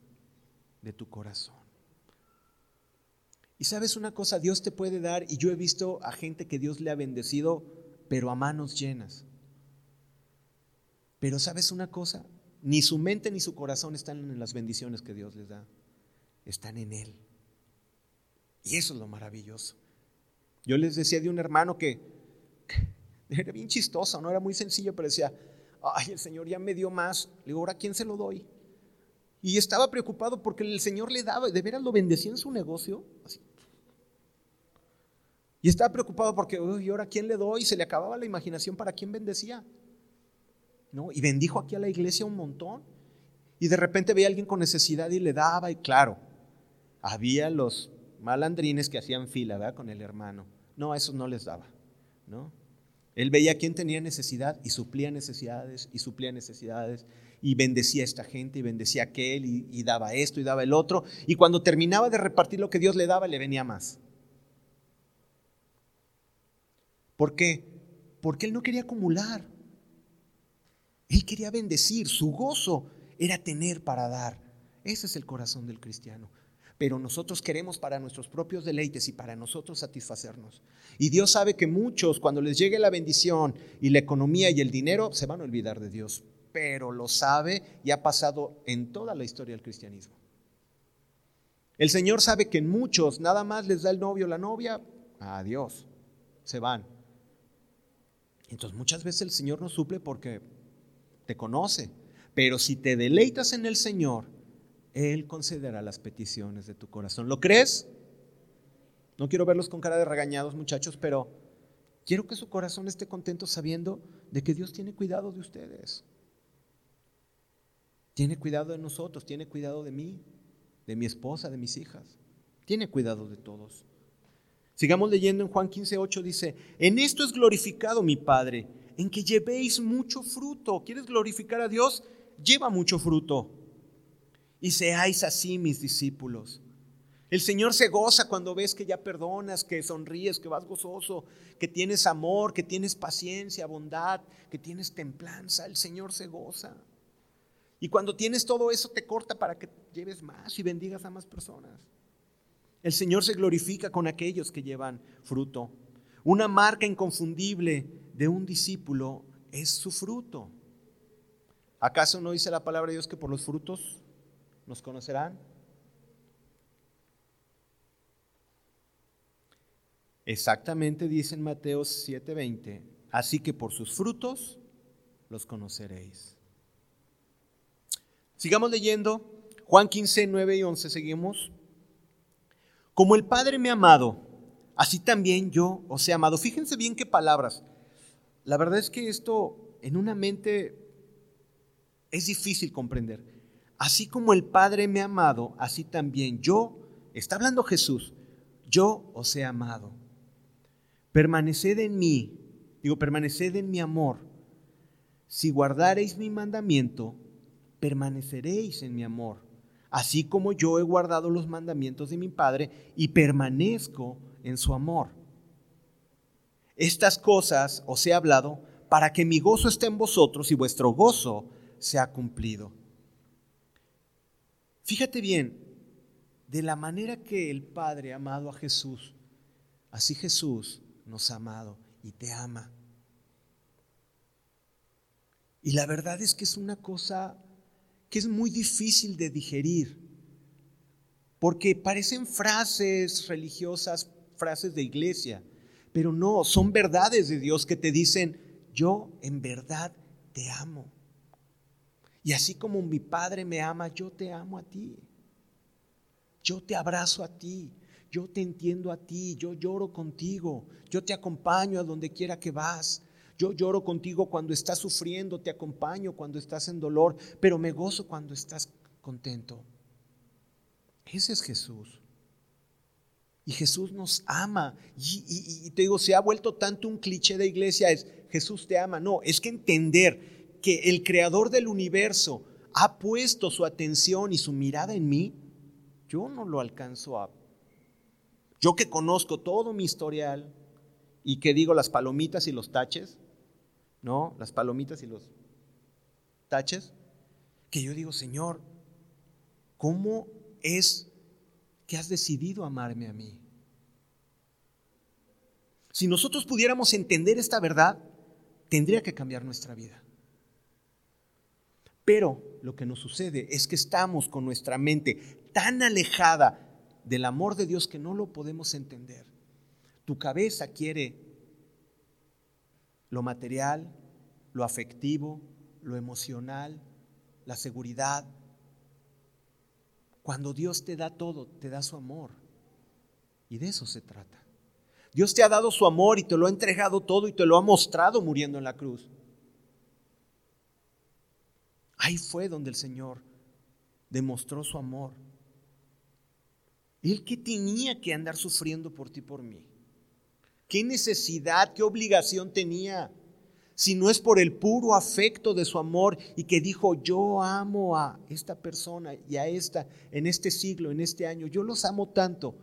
de tu corazón. Y sabes una cosa, Dios te puede dar, y yo he visto a gente que Dios le ha bendecido, pero a manos llenas. Pero sabes una cosa, ni su mente ni su corazón están en las bendiciones que Dios les da, están en Él. Y eso es lo maravilloso. Yo les decía de un hermano que, era bien chistoso, no era muy sencillo, pero decía, ay, el Señor ya me dio más. Le digo, ¿ahora quién se lo doy? Y estaba preocupado porque el Señor le daba, de veras lo bendecía en su negocio. Y estaba preocupado porque, uy, ahora quién le doy? Y se le acababa la imaginación para quién bendecía. ¿No? Y bendijo aquí a la iglesia un montón. Y de repente veía a alguien con necesidad y le daba. Y claro, había los malandrines que hacían fila ¿verdad? con el hermano. No, a esos no les daba. ¿no? Él veía quién tenía necesidad y suplía necesidades y suplía necesidades y bendecía a esta gente y bendecía a aquel y, daba esto y daba el otro. Y cuando terminaba de repartir lo que Dios le daba, le venía más. ¿Por qué? Porque él no quería acumular. Él quería bendecir. Su gozo era tener para dar. Ese es el corazón del cristiano. Pero nosotros queremos para nuestros propios deleites y para nosotros satisfacernos. Y Dios sabe que muchos, cuando les llegue la bendición y la economía y el dinero, se van a olvidar de Dios pero lo sabe y ha pasado en toda la historia del cristianismo. El Señor sabe que en muchos nada más les da el novio o la novia, adiós, se van. Entonces muchas veces el Señor no suple porque te conoce, pero si te deleitas en el Señor, Él concederá las peticiones de tu corazón. ¿Lo crees? No quiero verlos con cara de regañados, muchachos, pero quiero que su corazón esté contento sabiendo de que Dios tiene cuidado de ustedes. Tiene cuidado de nosotros, tiene cuidado de mí, de mi esposa, de mis hijas. Tiene cuidado de todos. Sigamos leyendo en Juan 15, 8 dice, en esto es glorificado mi Padre, en que llevéis mucho fruto. ¿Quieres glorificar a Dios? Lleva mucho fruto. Y seáis así mis discípulos. El Señor se goza cuando ves que ya perdonas, que sonríes, que vas gozoso, que tienes amor, que tienes paciencia, bondad, que tienes templanza. El Señor se goza. Y cuando tienes todo eso te corta para que lleves más y bendigas a más personas. El Señor se glorifica con aquellos que llevan fruto. Una marca inconfundible de un discípulo es su fruto. ¿Acaso no dice la palabra de Dios que por los frutos nos conocerán? Exactamente dice en Mateo 7:20, así que por sus frutos los conoceréis. Sigamos leyendo. Juan 15, 9 y 11, seguimos. Como el Padre me ha amado, así también yo os he amado. Fíjense bien qué palabras. La verdad es que esto en una mente es difícil comprender. Así como el Padre me ha amado, así también yo, está hablando Jesús, yo os he amado. Permaneced en mí, digo, permaneced en mi amor. Si guardareis mi mandamiento, permaneceréis en mi amor, así como yo he guardado los mandamientos de mi Padre y permanezco en su amor. Estas cosas os he hablado para que mi gozo esté en vosotros y vuestro gozo sea cumplido. Fíjate bien, de la manera que el Padre ha amado a Jesús, así Jesús nos ha amado y te ama. Y la verdad es que es una cosa que es muy difícil de digerir, porque parecen frases religiosas, frases de iglesia, pero no, son verdades de Dios que te dicen, yo en verdad te amo. Y así como mi Padre me ama, yo te amo a ti. Yo te abrazo a ti, yo te entiendo a ti, yo lloro contigo, yo te acompaño a donde quiera que vas. Yo lloro contigo cuando estás sufriendo, te acompaño cuando estás en dolor, pero me gozo cuando estás contento. Ese es Jesús. Y Jesús nos ama. Y, te digo, se ha vuelto tanto un cliché de iglesia, es Jesús te ama. No, es que entender que el creador del universo ha puesto su atención y su mirada en mí, yo no lo alcanzo a... Yo que conozco todo mi historial y que digo las palomitas y los taches, ¿no? Las palomitas y los taches, que yo digo, Señor, ¿cómo es que has decidido amarme a mí? Si nosotros pudiéramos entender esta verdad, tendría que cambiar nuestra vida. Pero lo que nos sucede es que estamos con nuestra mente tan alejada del amor de Dios que no lo podemos entender. Tu cabeza quiere lo material, lo afectivo, lo emocional, la seguridad. Cuando Dios te da todo, te da su amor. Y de eso se trata. Dios te ha dado su amor y te lo ha entregado todo y te lo ha mostrado muriendo en la cruz. Ahí fue donde el Señor demostró su amor. Él que tenía que andar sufriendo por ti, por mí. ¿Qué necesidad, qué obligación tenía? Si no es por el puro afecto de su amor y que dijo, yo amo a esta persona y a esta en este siglo, en este año, yo los amo tanto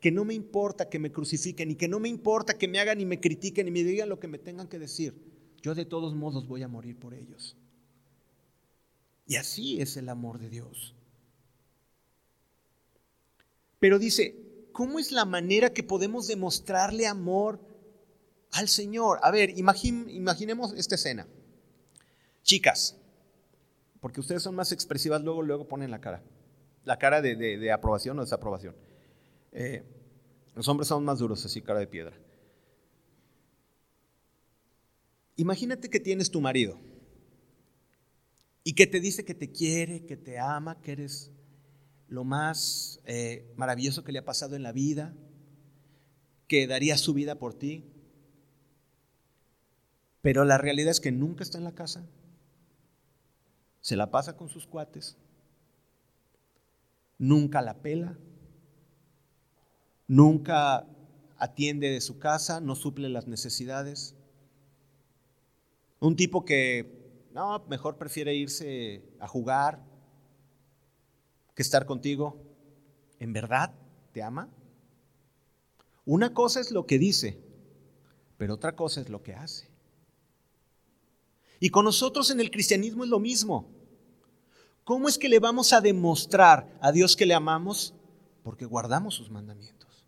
que no me importa que me crucifiquen y que no me importa que me hagan y me critiquen y me digan lo que me tengan que decir. Yo de todos modos voy a morir por ellos. Y así es el amor de Dios. Pero dice, ¿cómo es la manera que podemos demostrarle amor al Señor? A ver, imaginemos esta escena. Chicas, porque ustedes son más expresivas, luego, luego ponen la cara. La cara de, aprobación o desaprobación. Eh, los hombres son más duros, así, cara de piedra. Imagínate que tienes tu marido y que te dice que te quiere, que te ama, que eres lo más eh, maravilloso que le ha pasado en la vida, que daría su vida por ti. Pero la realidad es que nunca está en la casa, se la pasa con sus cuates, nunca la pela, nunca atiende de su casa, no suple las necesidades. Un tipo que no, mejor prefiere irse a jugar que estar contigo. ¿En verdad te ama? Una cosa es lo que dice, pero otra cosa es lo que hace. Y con nosotros en el cristianismo es lo mismo. ¿Cómo es que le vamos a demostrar a Dios que le amamos? Porque guardamos sus mandamientos.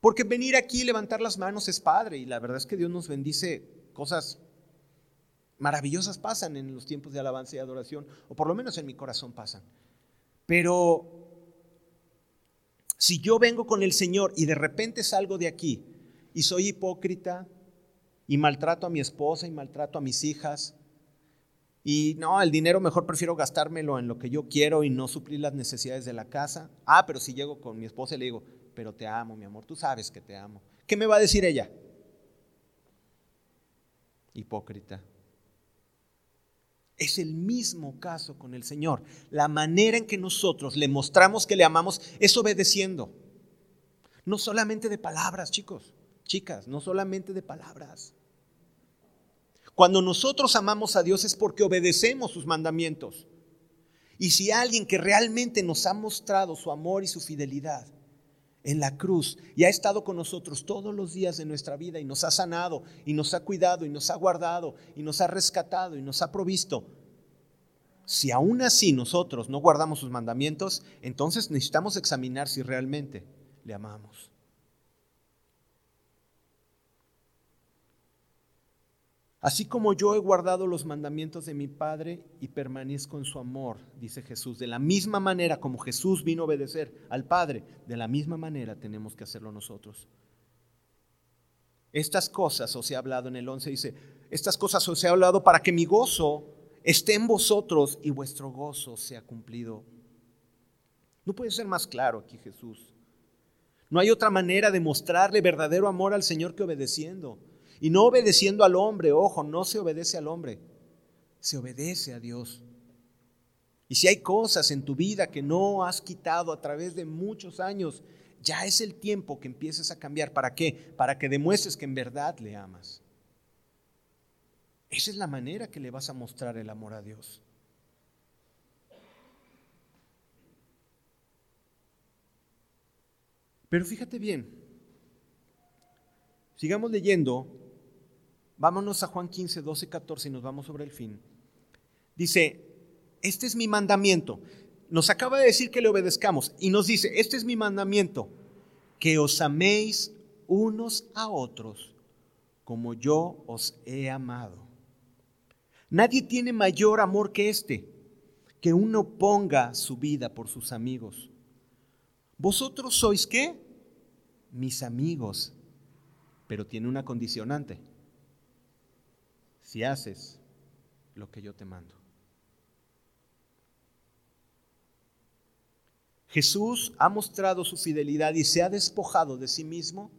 Porque venir aquí y levantar las manos es padre y la verdad es que Dios nos bendice cosas maravillosas pasan en los tiempos de alabanza y adoración, o por lo menos en mi corazón pasan. Pero si yo vengo con el Señor y de repente salgo de aquí y soy hipócrita y maltrato a mi esposa y maltrato a mis hijas, y no, el dinero mejor prefiero gastármelo en lo que yo quiero y no suplir las necesidades de la casa. Ah, pero si llego con mi esposa y le digo, pero te amo, mi amor, tú sabes que te amo. ¿Qué me va a decir ella? Hipócrita. Es el mismo caso con el Señor. La manera en que nosotros le mostramos que le amamos es obedeciendo. No solamente de palabras, chicos, chicas, no solamente de palabras. Cuando nosotros amamos a Dios es porque obedecemos sus mandamientos. Y si alguien que realmente nos ha mostrado su amor y su fidelidad en la cruz y ha estado con nosotros todos los días de nuestra vida y nos ha sanado y nos ha cuidado y nos ha guardado y nos ha rescatado y nos ha provisto. Si aún así nosotros no guardamos sus mandamientos, entonces necesitamos examinar si realmente le amamos. Así como yo he guardado los mandamientos de mi Padre y permanezco en su amor, dice Jesús, de la misma manera como Jesús vino a obedecer al Padre, de la misma manera tenemos que hacerlo nosotros. Estas cosas os he hablado en el 11, dice, estas cosas os he hablado para que mi gozo esté en vosotros y vuestro gozo sea cumplido. No puede ser más claro aquí Jesús. No hay otra manera de mostrarle verdadero amor al Señor que obedeciendo. Y no obedeciendo al hombre, ojo, no se obedece al hombre, se obedece a Dios. Y si hay cosas en tu vida que no has quitado a través de muchos años, ya es el tiempo que empieces a cambiar. ¿Para qué? Para que demuestres que en verdad le amas. Esa es la manera que le vas a mostrar el amor a Dios. Pero fíjate bien, sigamos leyendo Vámonos a Juan 15, 12, 14 y nos vamos sobre el fin. Dice, este es mi mandamiento. Nos acaba de decir que le obedezcamos y nos dice, este es mi mandamiento, que os améis unos a otros como yo os he amado. Nadie tiene mayor amor que este, que uno ponga su vida por sus amigos. Vosotros sois qué? Mis amigos, pero tiene una condicionante si haces lo que yo te mando. Jesús ha mostrado su fidelidad y se ha despojado de sí mismo,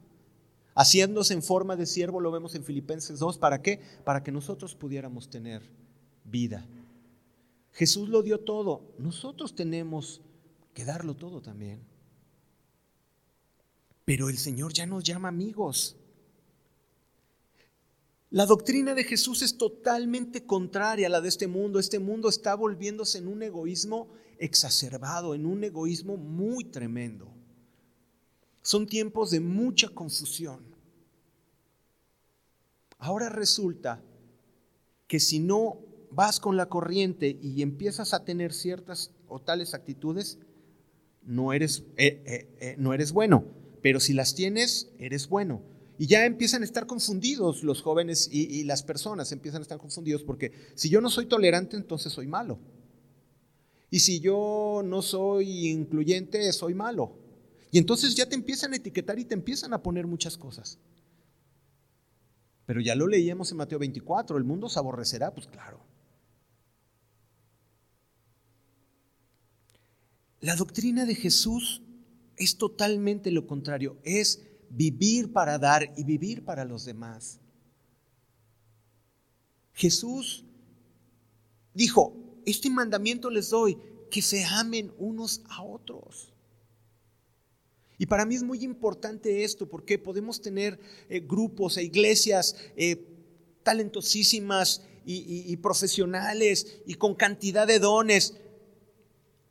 haciéndose en forma de siervo, lo vemos en Filipenses 2, ¿para qué? Para que nosotros pudiéramos tener vida. Jesús lo dio todo, nosotros tenemos que darlo todo también. Pero el Señor ya nos llama amigos. La doctrina de Jesús es totalmente contraria a la de este mundo. Este mundo está volviéndose en un egoísmo exacerbado, en un egoísmo muy tremendo. Son tiempos de mucha confusión. Ahora resulta que si no vas con la corriente y empiezas a tener ciertas o tales actitudes, no eres, eh, eh, eh, no eres bueno. Pero si las tienes, eres bueno. Y ya empiezan a estar confundidos los jóvenes y, las personas, empiezan a estar confundidos porque si yo no soy tolerante, entonces soy malo. Y si yo no soy incluyente, soy malo. Y entonces ya te empiezan a etiquetar y te empiezan a poner muchas cosas. Pero ya lo leíamos en Mateo 24, el mundo se aborrecerá, pues claro. La doctrina de Jesús es totalmente lo contrario, es vivir para dar y vivir para los demás. Jesús dijo, este mandamiento les doy, que se amen unos a otros. Y para mí es muy importante esto, porque podemos tener eh, grupos e iglesias eh, talentosísimas y, y profesionales y con cantidad de dones.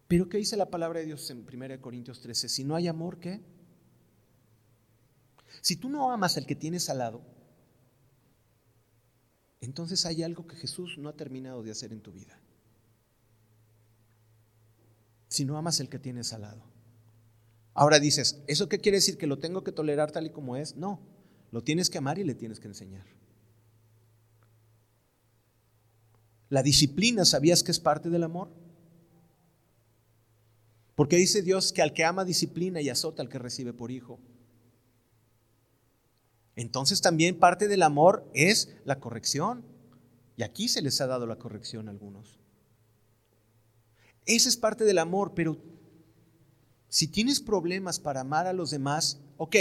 Pero ¿qué dice la palabra de Dios en 1 Corintios 13? Si no hay amor, ¿qué? Si tú no amas al que tienes al lado, entonces hay algo que Jesús no ha terminado de hacer en tu vida. Si no amas al que tienes al lado. Ahora dices, ¿eso qué quiere decir? ¿Que lo tengo que tolerar tal y como es? No, lo tienes que amar y le tienes que enseñar. La disciplina, ¿sabías que es parte del amor? Porque dice Dios que al que ama disciplina y azota al que recibe por hijo. Entonces también parte del amor es la corrección. Y aquí se les ha dado la corrección a algunos. Esa es parte del amor, pero si tienes problemas para amar a los demás, ok,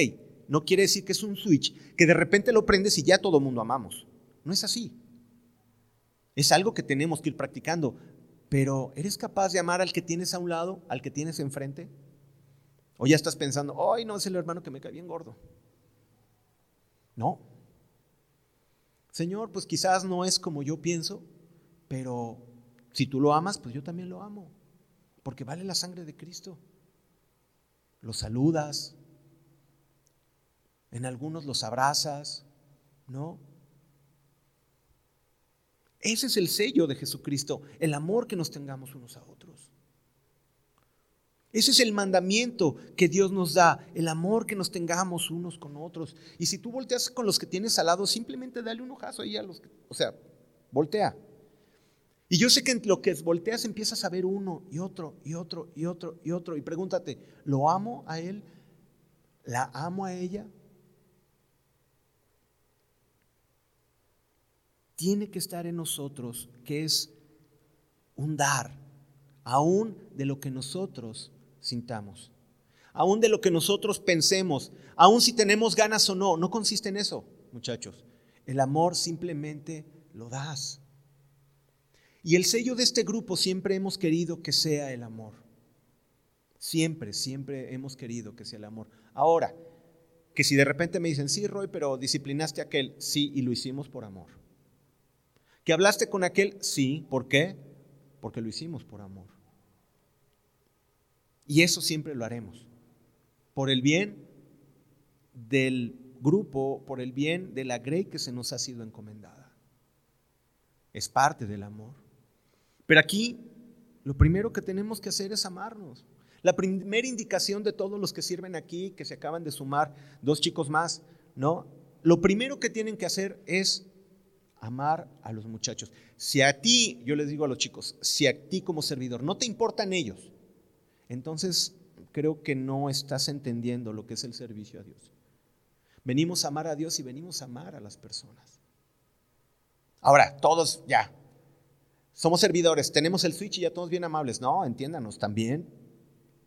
no quiere decir que es un switch, que de repente lo prendes y ya todo el mundo amamos. No es así. Es algo que tenemos que ir practicando. Pero ¿eres capaz de amar al que tienes a un lado, al que tienes enfrente? O ya estás pensando, ay, no, es el hermano que me cae bien gordo. No. Señor, pues quizás no es como yo pienso, pero si tú lo amas, pues yo también lo amo, porque vale la sangre de Cristo. Lo saludas, En algunos los abrazas, ¿no? Ese es el sello de Jesucristo, el amor que nos tengamos unos a otros. Ese es el mandamiento que Dios nos da, el amor que nos tengamos unos con otros. Y si tú volteas con los que tienes al lado, simplemente dale un ojazo ahí a los que, o sea, voltea. Y yo sé que en lo que volteas empiezas a ver uno y otro y otro y otro y otro. Y pregúntate, ¿lo amo a él? ¿La amo a ella? Tiene que estar en nosotros, que es un dar, aún de lo que nosotros sintamos, aún de lo que nosotros pensemos, aún si tenemos ganas o no. No consiste en eso, muchachos. El amor simplemente lo das. Y el sello de este grupo siempre hemos querido que sea el amor. Siempre, siempre hemos querido que sea el amor. Ahora, que si de repente me dicen, sí, Roy, pero disciplinaste a aquel, sí, y lo hicimos por amor. ¿Que hablaste con aquel? Sí, ¿por qué? Porque lo hicimos por amor. Y eso siempre lo haremos. Por el bien del grupo, por el bien de la grey que se nos ha sido encomendada. Es parte del amor. Pero aquí lo primero que tenemos que hacer es amarnos. La primera indicación de todos los que sirven aquí, que se acaban de sumar, dos chicos más, ¿no? Lo primero que tienen que hacer es amar a los muchachos. Si a ti, yo les digo a los chicos, si a ti como servidor no te importan ellos, entonces creo que no estás entendiendo lo que es el servicio a Dios. Venimos a amar a Dios y venimos a amar a las personas. Ahora, todos ya, somos servidores, tenemos el switch y ya todos bien amables. No, entiéndanos, también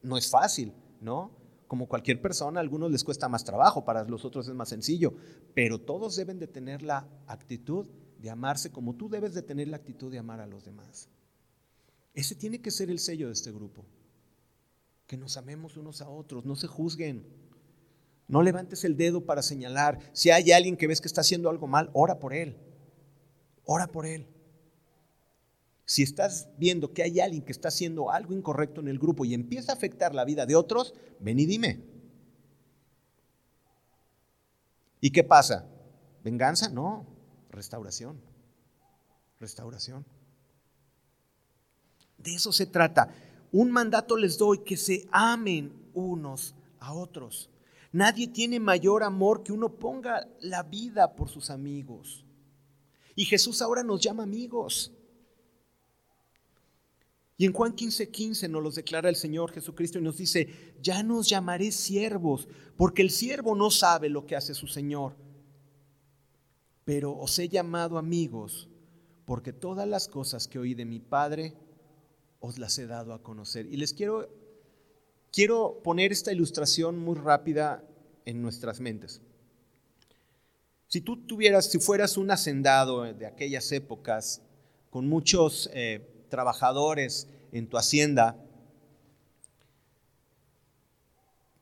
no es fácil, ¿no? Como cualquier persona, a algunos les cuesta más trabajo, para los otros es más sencillo, pero todos deben de tener la actitud de amarse como tú debes de tener la actitud de amar a los demás. Ese tiene que ser el sello de este grupo. Que nos amemos unos a otros, no se juzguen. No levantes el dedo para señalar. Si hay alguien que ves que está haciendo algo mal, ora por él. Ora por él. Si estás viendo que hay alguien que está haciendo algo incorrecto en el grupo y empieza a afectar la vida de otros, ven y dime. ¿Y qué pasa? ¿Venganza? No, restauración. Restauración. De eso se trata. Un mandato les doy que se amen unos a otros. Nadie tiene mayor amor que uno ponga la vida por sus amigos. Y Jesús ahora nos llama amigos. Y en Juan 15, 15 nos los declara el Señor Jesucristo y nos dice, ya nos llamaré siervos, porque el siervo no sabe lo que hace su Señor. Pero os he llamado amigos, porque todas las cosas que oí de mi Padre os las he dado a conocer. Y les quiero, quiero poner esta ilustración muy rápida en nuestras mentes. Si tú tuvieras, si fueras un hacendado de aquellas épocas, con muchos... Eh, trabajadores en tu hacienda,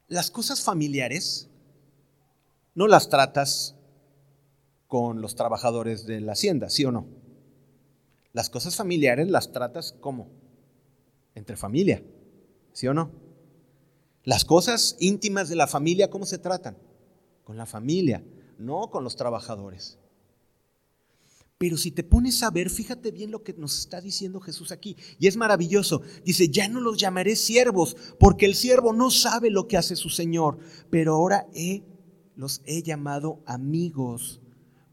las cosas familiares no las tratas con los trabajadores de la hacienda, ¿sí o no? Las cosas familiares las tratas como? Entre familia, ¿sí o no? Las cosas íntimas de la familia, ¿cómo se tratan? Con la familia, no con los trabajadores. Pero si te pones a ver, fíjate bien lo que nos está diciendo Jesús aquí. Y es maravilloso. Dice, ya no los llamaré siervos, porque el siervo no sabe lo que hace su Señor. Pero ahora he, los he llamado amigos,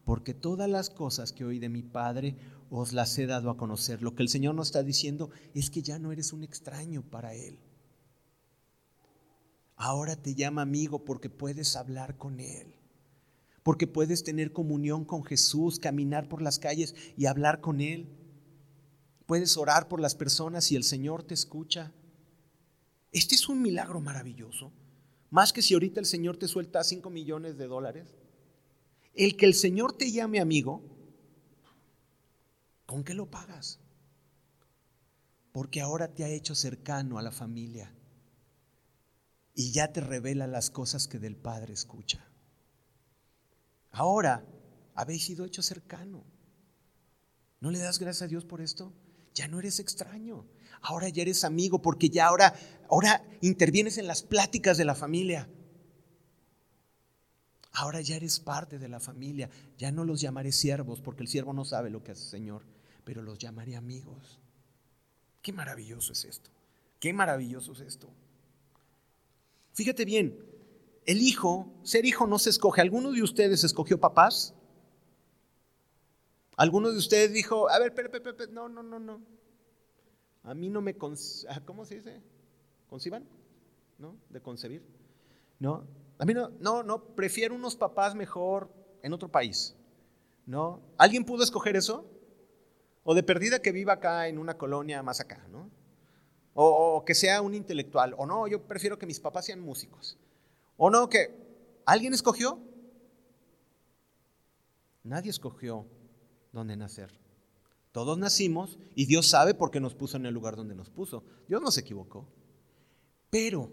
porque todas las cosas que oí de mi Padre os las he dado a conocer. Lo que el Señor nos está diciendo es que ya no eres un extraño para Él. Ahora te llama amigo porque puedes hablar con Él porque puedes tener comunión con Jesús, caminar por las calles y hablar con Él. Puedes orar por las personas y el Señor te escucha. Este es un milagro maravilloso. Más que si ahorita el Señor te suelta 5 millones de dólares. El que el Señor te llame amigo, ¿con qué lo pagas? Porque ahora te ha hecho cercano a la familia y ya te revela las cosas que del Padre escucha. Ahora habéis sido hecho cercano. ¿No le das gracias a Dios por esto? Ya no eres extraño. Ahora ya eres amigo porque ya ahora, ahora intervienes en las pláticas de la familia. Ahora ya eres parte de la familia. Ya no los llamaré siervos porque el siervo no sabe lo que hace el Señor, pero los llamaré amigos. Qué maravilloso es esto. Qué maravilloso es esto. Fíjate bien, el hijo, ser hijo no se escoge. ¿Alguno de ustedes escogió papás? ¿Alguno de ustedes dijo, a ver, no, no, no, no. A mí no me, ah, ¿cómo se dice? ¿Conciban? ¿No? De concebir. ¿No? A mí no, no, no, prefiero unos papás mejor en otro país. ¿No? ¿Alguien pudo escoger eso? O de perdida que viva acá en una colonia más acá, ¿no? O, que sea un intelectual. O no, yo prefiero que mis papás sean músicos. O no, que alguien escogió. Nadie escogió dónde nacer. Todos nacimos y Dios sabe por qué nos puso en el lugar donde nos puso. Dios no se equivocó. Pero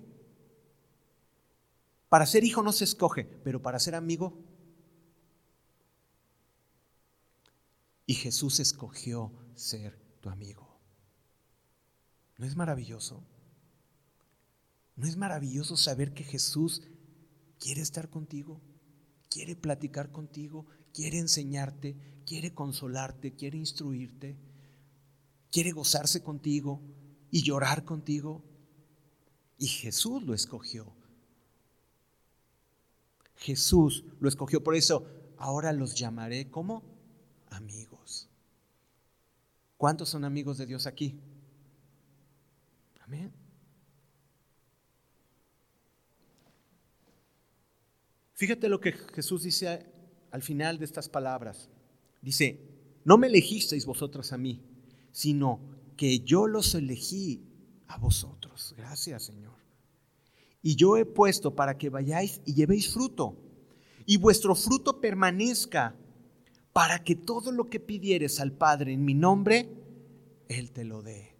para ser hijo no se escoge, pero para ser amigo. Y Jesús escogió ser tu amigo. ¿No es maravilloso? ¿No es maravilloso saber que Jesús quiere estar contigo? Quiere platicar contigo, quiere enseñarte, quiere consolarte, quiere instruirte, quiere gozarse contigo y llorar contigo. Y Jesús lo escogió. Jesús lo escogió. Por eso ahora los llamaré como amigos. ¿Cuántos son amigos de Dios aquí? Amén. Fíjate lo que Jesús dice al final de estas palabras. Dice, no me elegisteis vosotros a mí, sino que yo los elegí a vosotros. Gracias, Señor y yo he puesto para que vayáis y llevéis fruto, y vuestro fruto permanezca, para que todo lo que pidieres al Padre en mi nombre, Él te lo dé.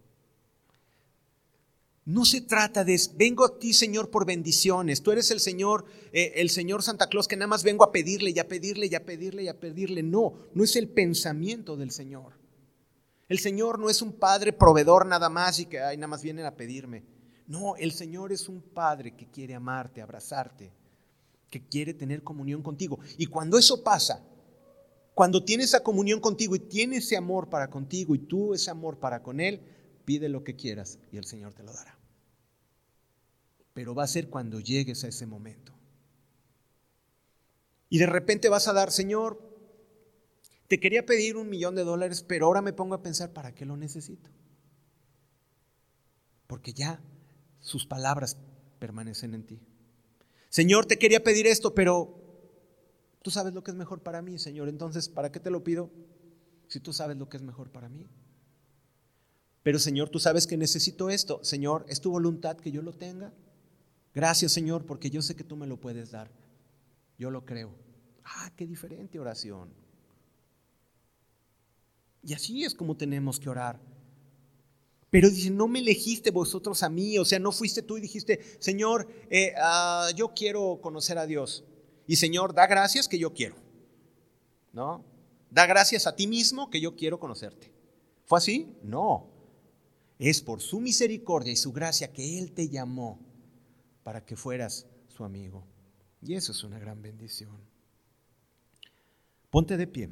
No se trata de, vengo a ti Señor por bendiciones, tú eres el Señor, eh, el Señor Santa Claus que nada más vengo a pedirle y a pedirle y a pedirle y a pedirle. No, no es el pensamiento del Señor. El Señor no es un Padre proveedor nada más y que ay, nada más vienen a pedirme. No, el Señor es un Padre que quiere amarte, abrazarte, que quiere tener comunión contigo. Y cuando eso pasa, cuando tiene esa comunión contigo y tiene ese amor para contigo y tú ese amor para con Él, pide lo que quieras y el Señor te lo dará. Pero va a ser cuando llegues a ese momento. Y de repente vas a dar, Señor, te quería pedir un millón de dólares, pero ahora me pongo a pensar, ¿para qué lo necesito? Porque ya sus palabras permanecen en ti. Señor, te quería pedir esto, pero tú sabes lo que es mejor para mí, Señor. Entonces, ¿para qué te lo pido si tú sabes lo que es mejor para mí? Pero, Señor, tú sabes que necesito esto. Señor, ¿es tu voluntad que yo lo tenga? Gracias, Señor, porque yo sé que tú me lo puedes dar. Yo lo creo. Ah, qué diferente oración. Y así es como tenemos que orar. Pero dice, no me elegiste vosotros a mí, o sea, no fuiste tú y dijiste, Señor, eh, ah, yo quiero conocer a Dios. Y Señor, da gracias que yo quiero. ¿No? Da gracias a ti mismo que yo quiero conocerte. ¿Fue así? No. Es por su misericordia y su gracia que Él te llamó para que fueras su amigo. Y eso es una gran bendición. Ponte de pie.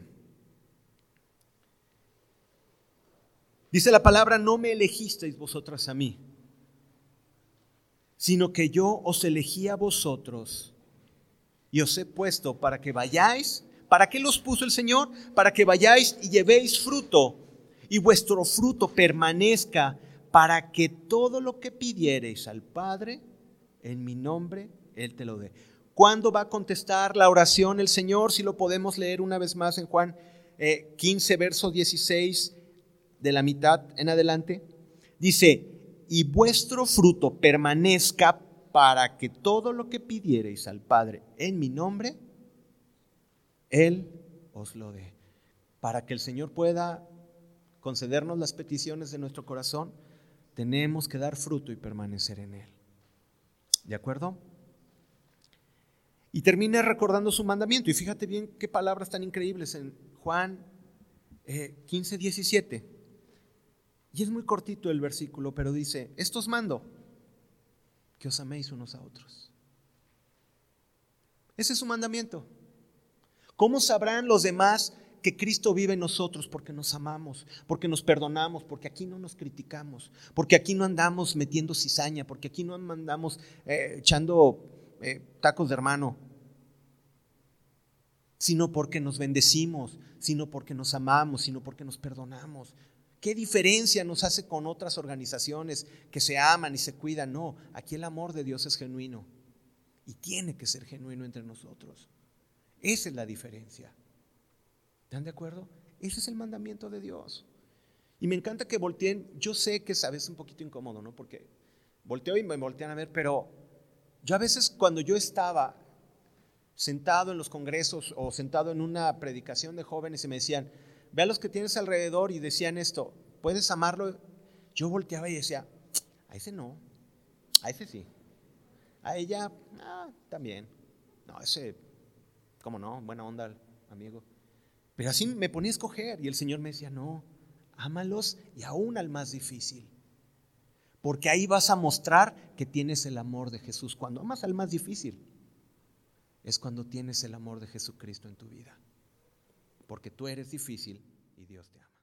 Dice la palabra, no me elegisteis vosotras a mí, sino que yo os elegí a vosotros y os he puesto para que vayáis. ¿Para qué los puso el Señor? Para que vayáis y llevéis fruto y vuestro fruto permanezca para que todo lo que pidiereis al Padre en mi nombre, Él te lo dé. ¿Cuándo va a contestar la oración el Señor? Si lo podemos leer una vez más en Juan 15, eh, verso 16 de la mitad en adelante, dice, y vuestro fruto permanezca para que todo lo que pidiereis al Padre en mi nombre, Él os lo dé. Para que el Señor pueda concedernos las peticiones de nuestro corazón, tenemos que dar fruto y permanecer en Él. ¿De acuerdo? Y termina recordando su mandamiento. Y fíjate bien qué palabras tan increíbles en Juan 15, eh, 17. Y es muy cortito el versículo, pero dice, estos mando, que os améis unos a otros. Ese es su mandamiento. ¿Cómo sabrán los demás que Cristo vive en nosotros? Porque nos amamos, porque nos perdonamos, porque aquí no nos criticamos, porque aquí no andamos metiendo cizaña, porque aquí no andamos eh, echando eh, tacos de hermano, sino porque nos bendecimos, sino porque nos amamos, sino porque nos perdonamos. ¿Qué diferencia nos hace con otras organizaciones que se aman y se cuidan? No, aquí el amor de Dios es genuino y tiene que ser genuino entre nosotros. Esa es la diferencia. ¿Están de acuerdo? Ese es el mandamiento de Dios. Y me encanta que volteen, yo sé que es a veces un poquito incómodo, ¿no? Porque volteo y me voltean a ver, pero yo a veces cuando yo estaba sentado en los congresos o sentado en una predicación de jóvenes y me decían, ve a los que tienes alrededor y decían esto, ¿puedes amarlo? Yo volteaba y decía, a ese no, a ese sí, a ella ah, también, no, ese, ¿cómo no? Buena onda, amigo. Pero así me ponía a escoger y el Señor me decía, no, ámalos y aún al más difícil. Porque ahí vas a mostrar que tienes el amor de Jesús. Cuando amas al más difícil, es cuando tienes el amor de Jesucristo en tu vida. Porque tú eres difícil y Dios te ama.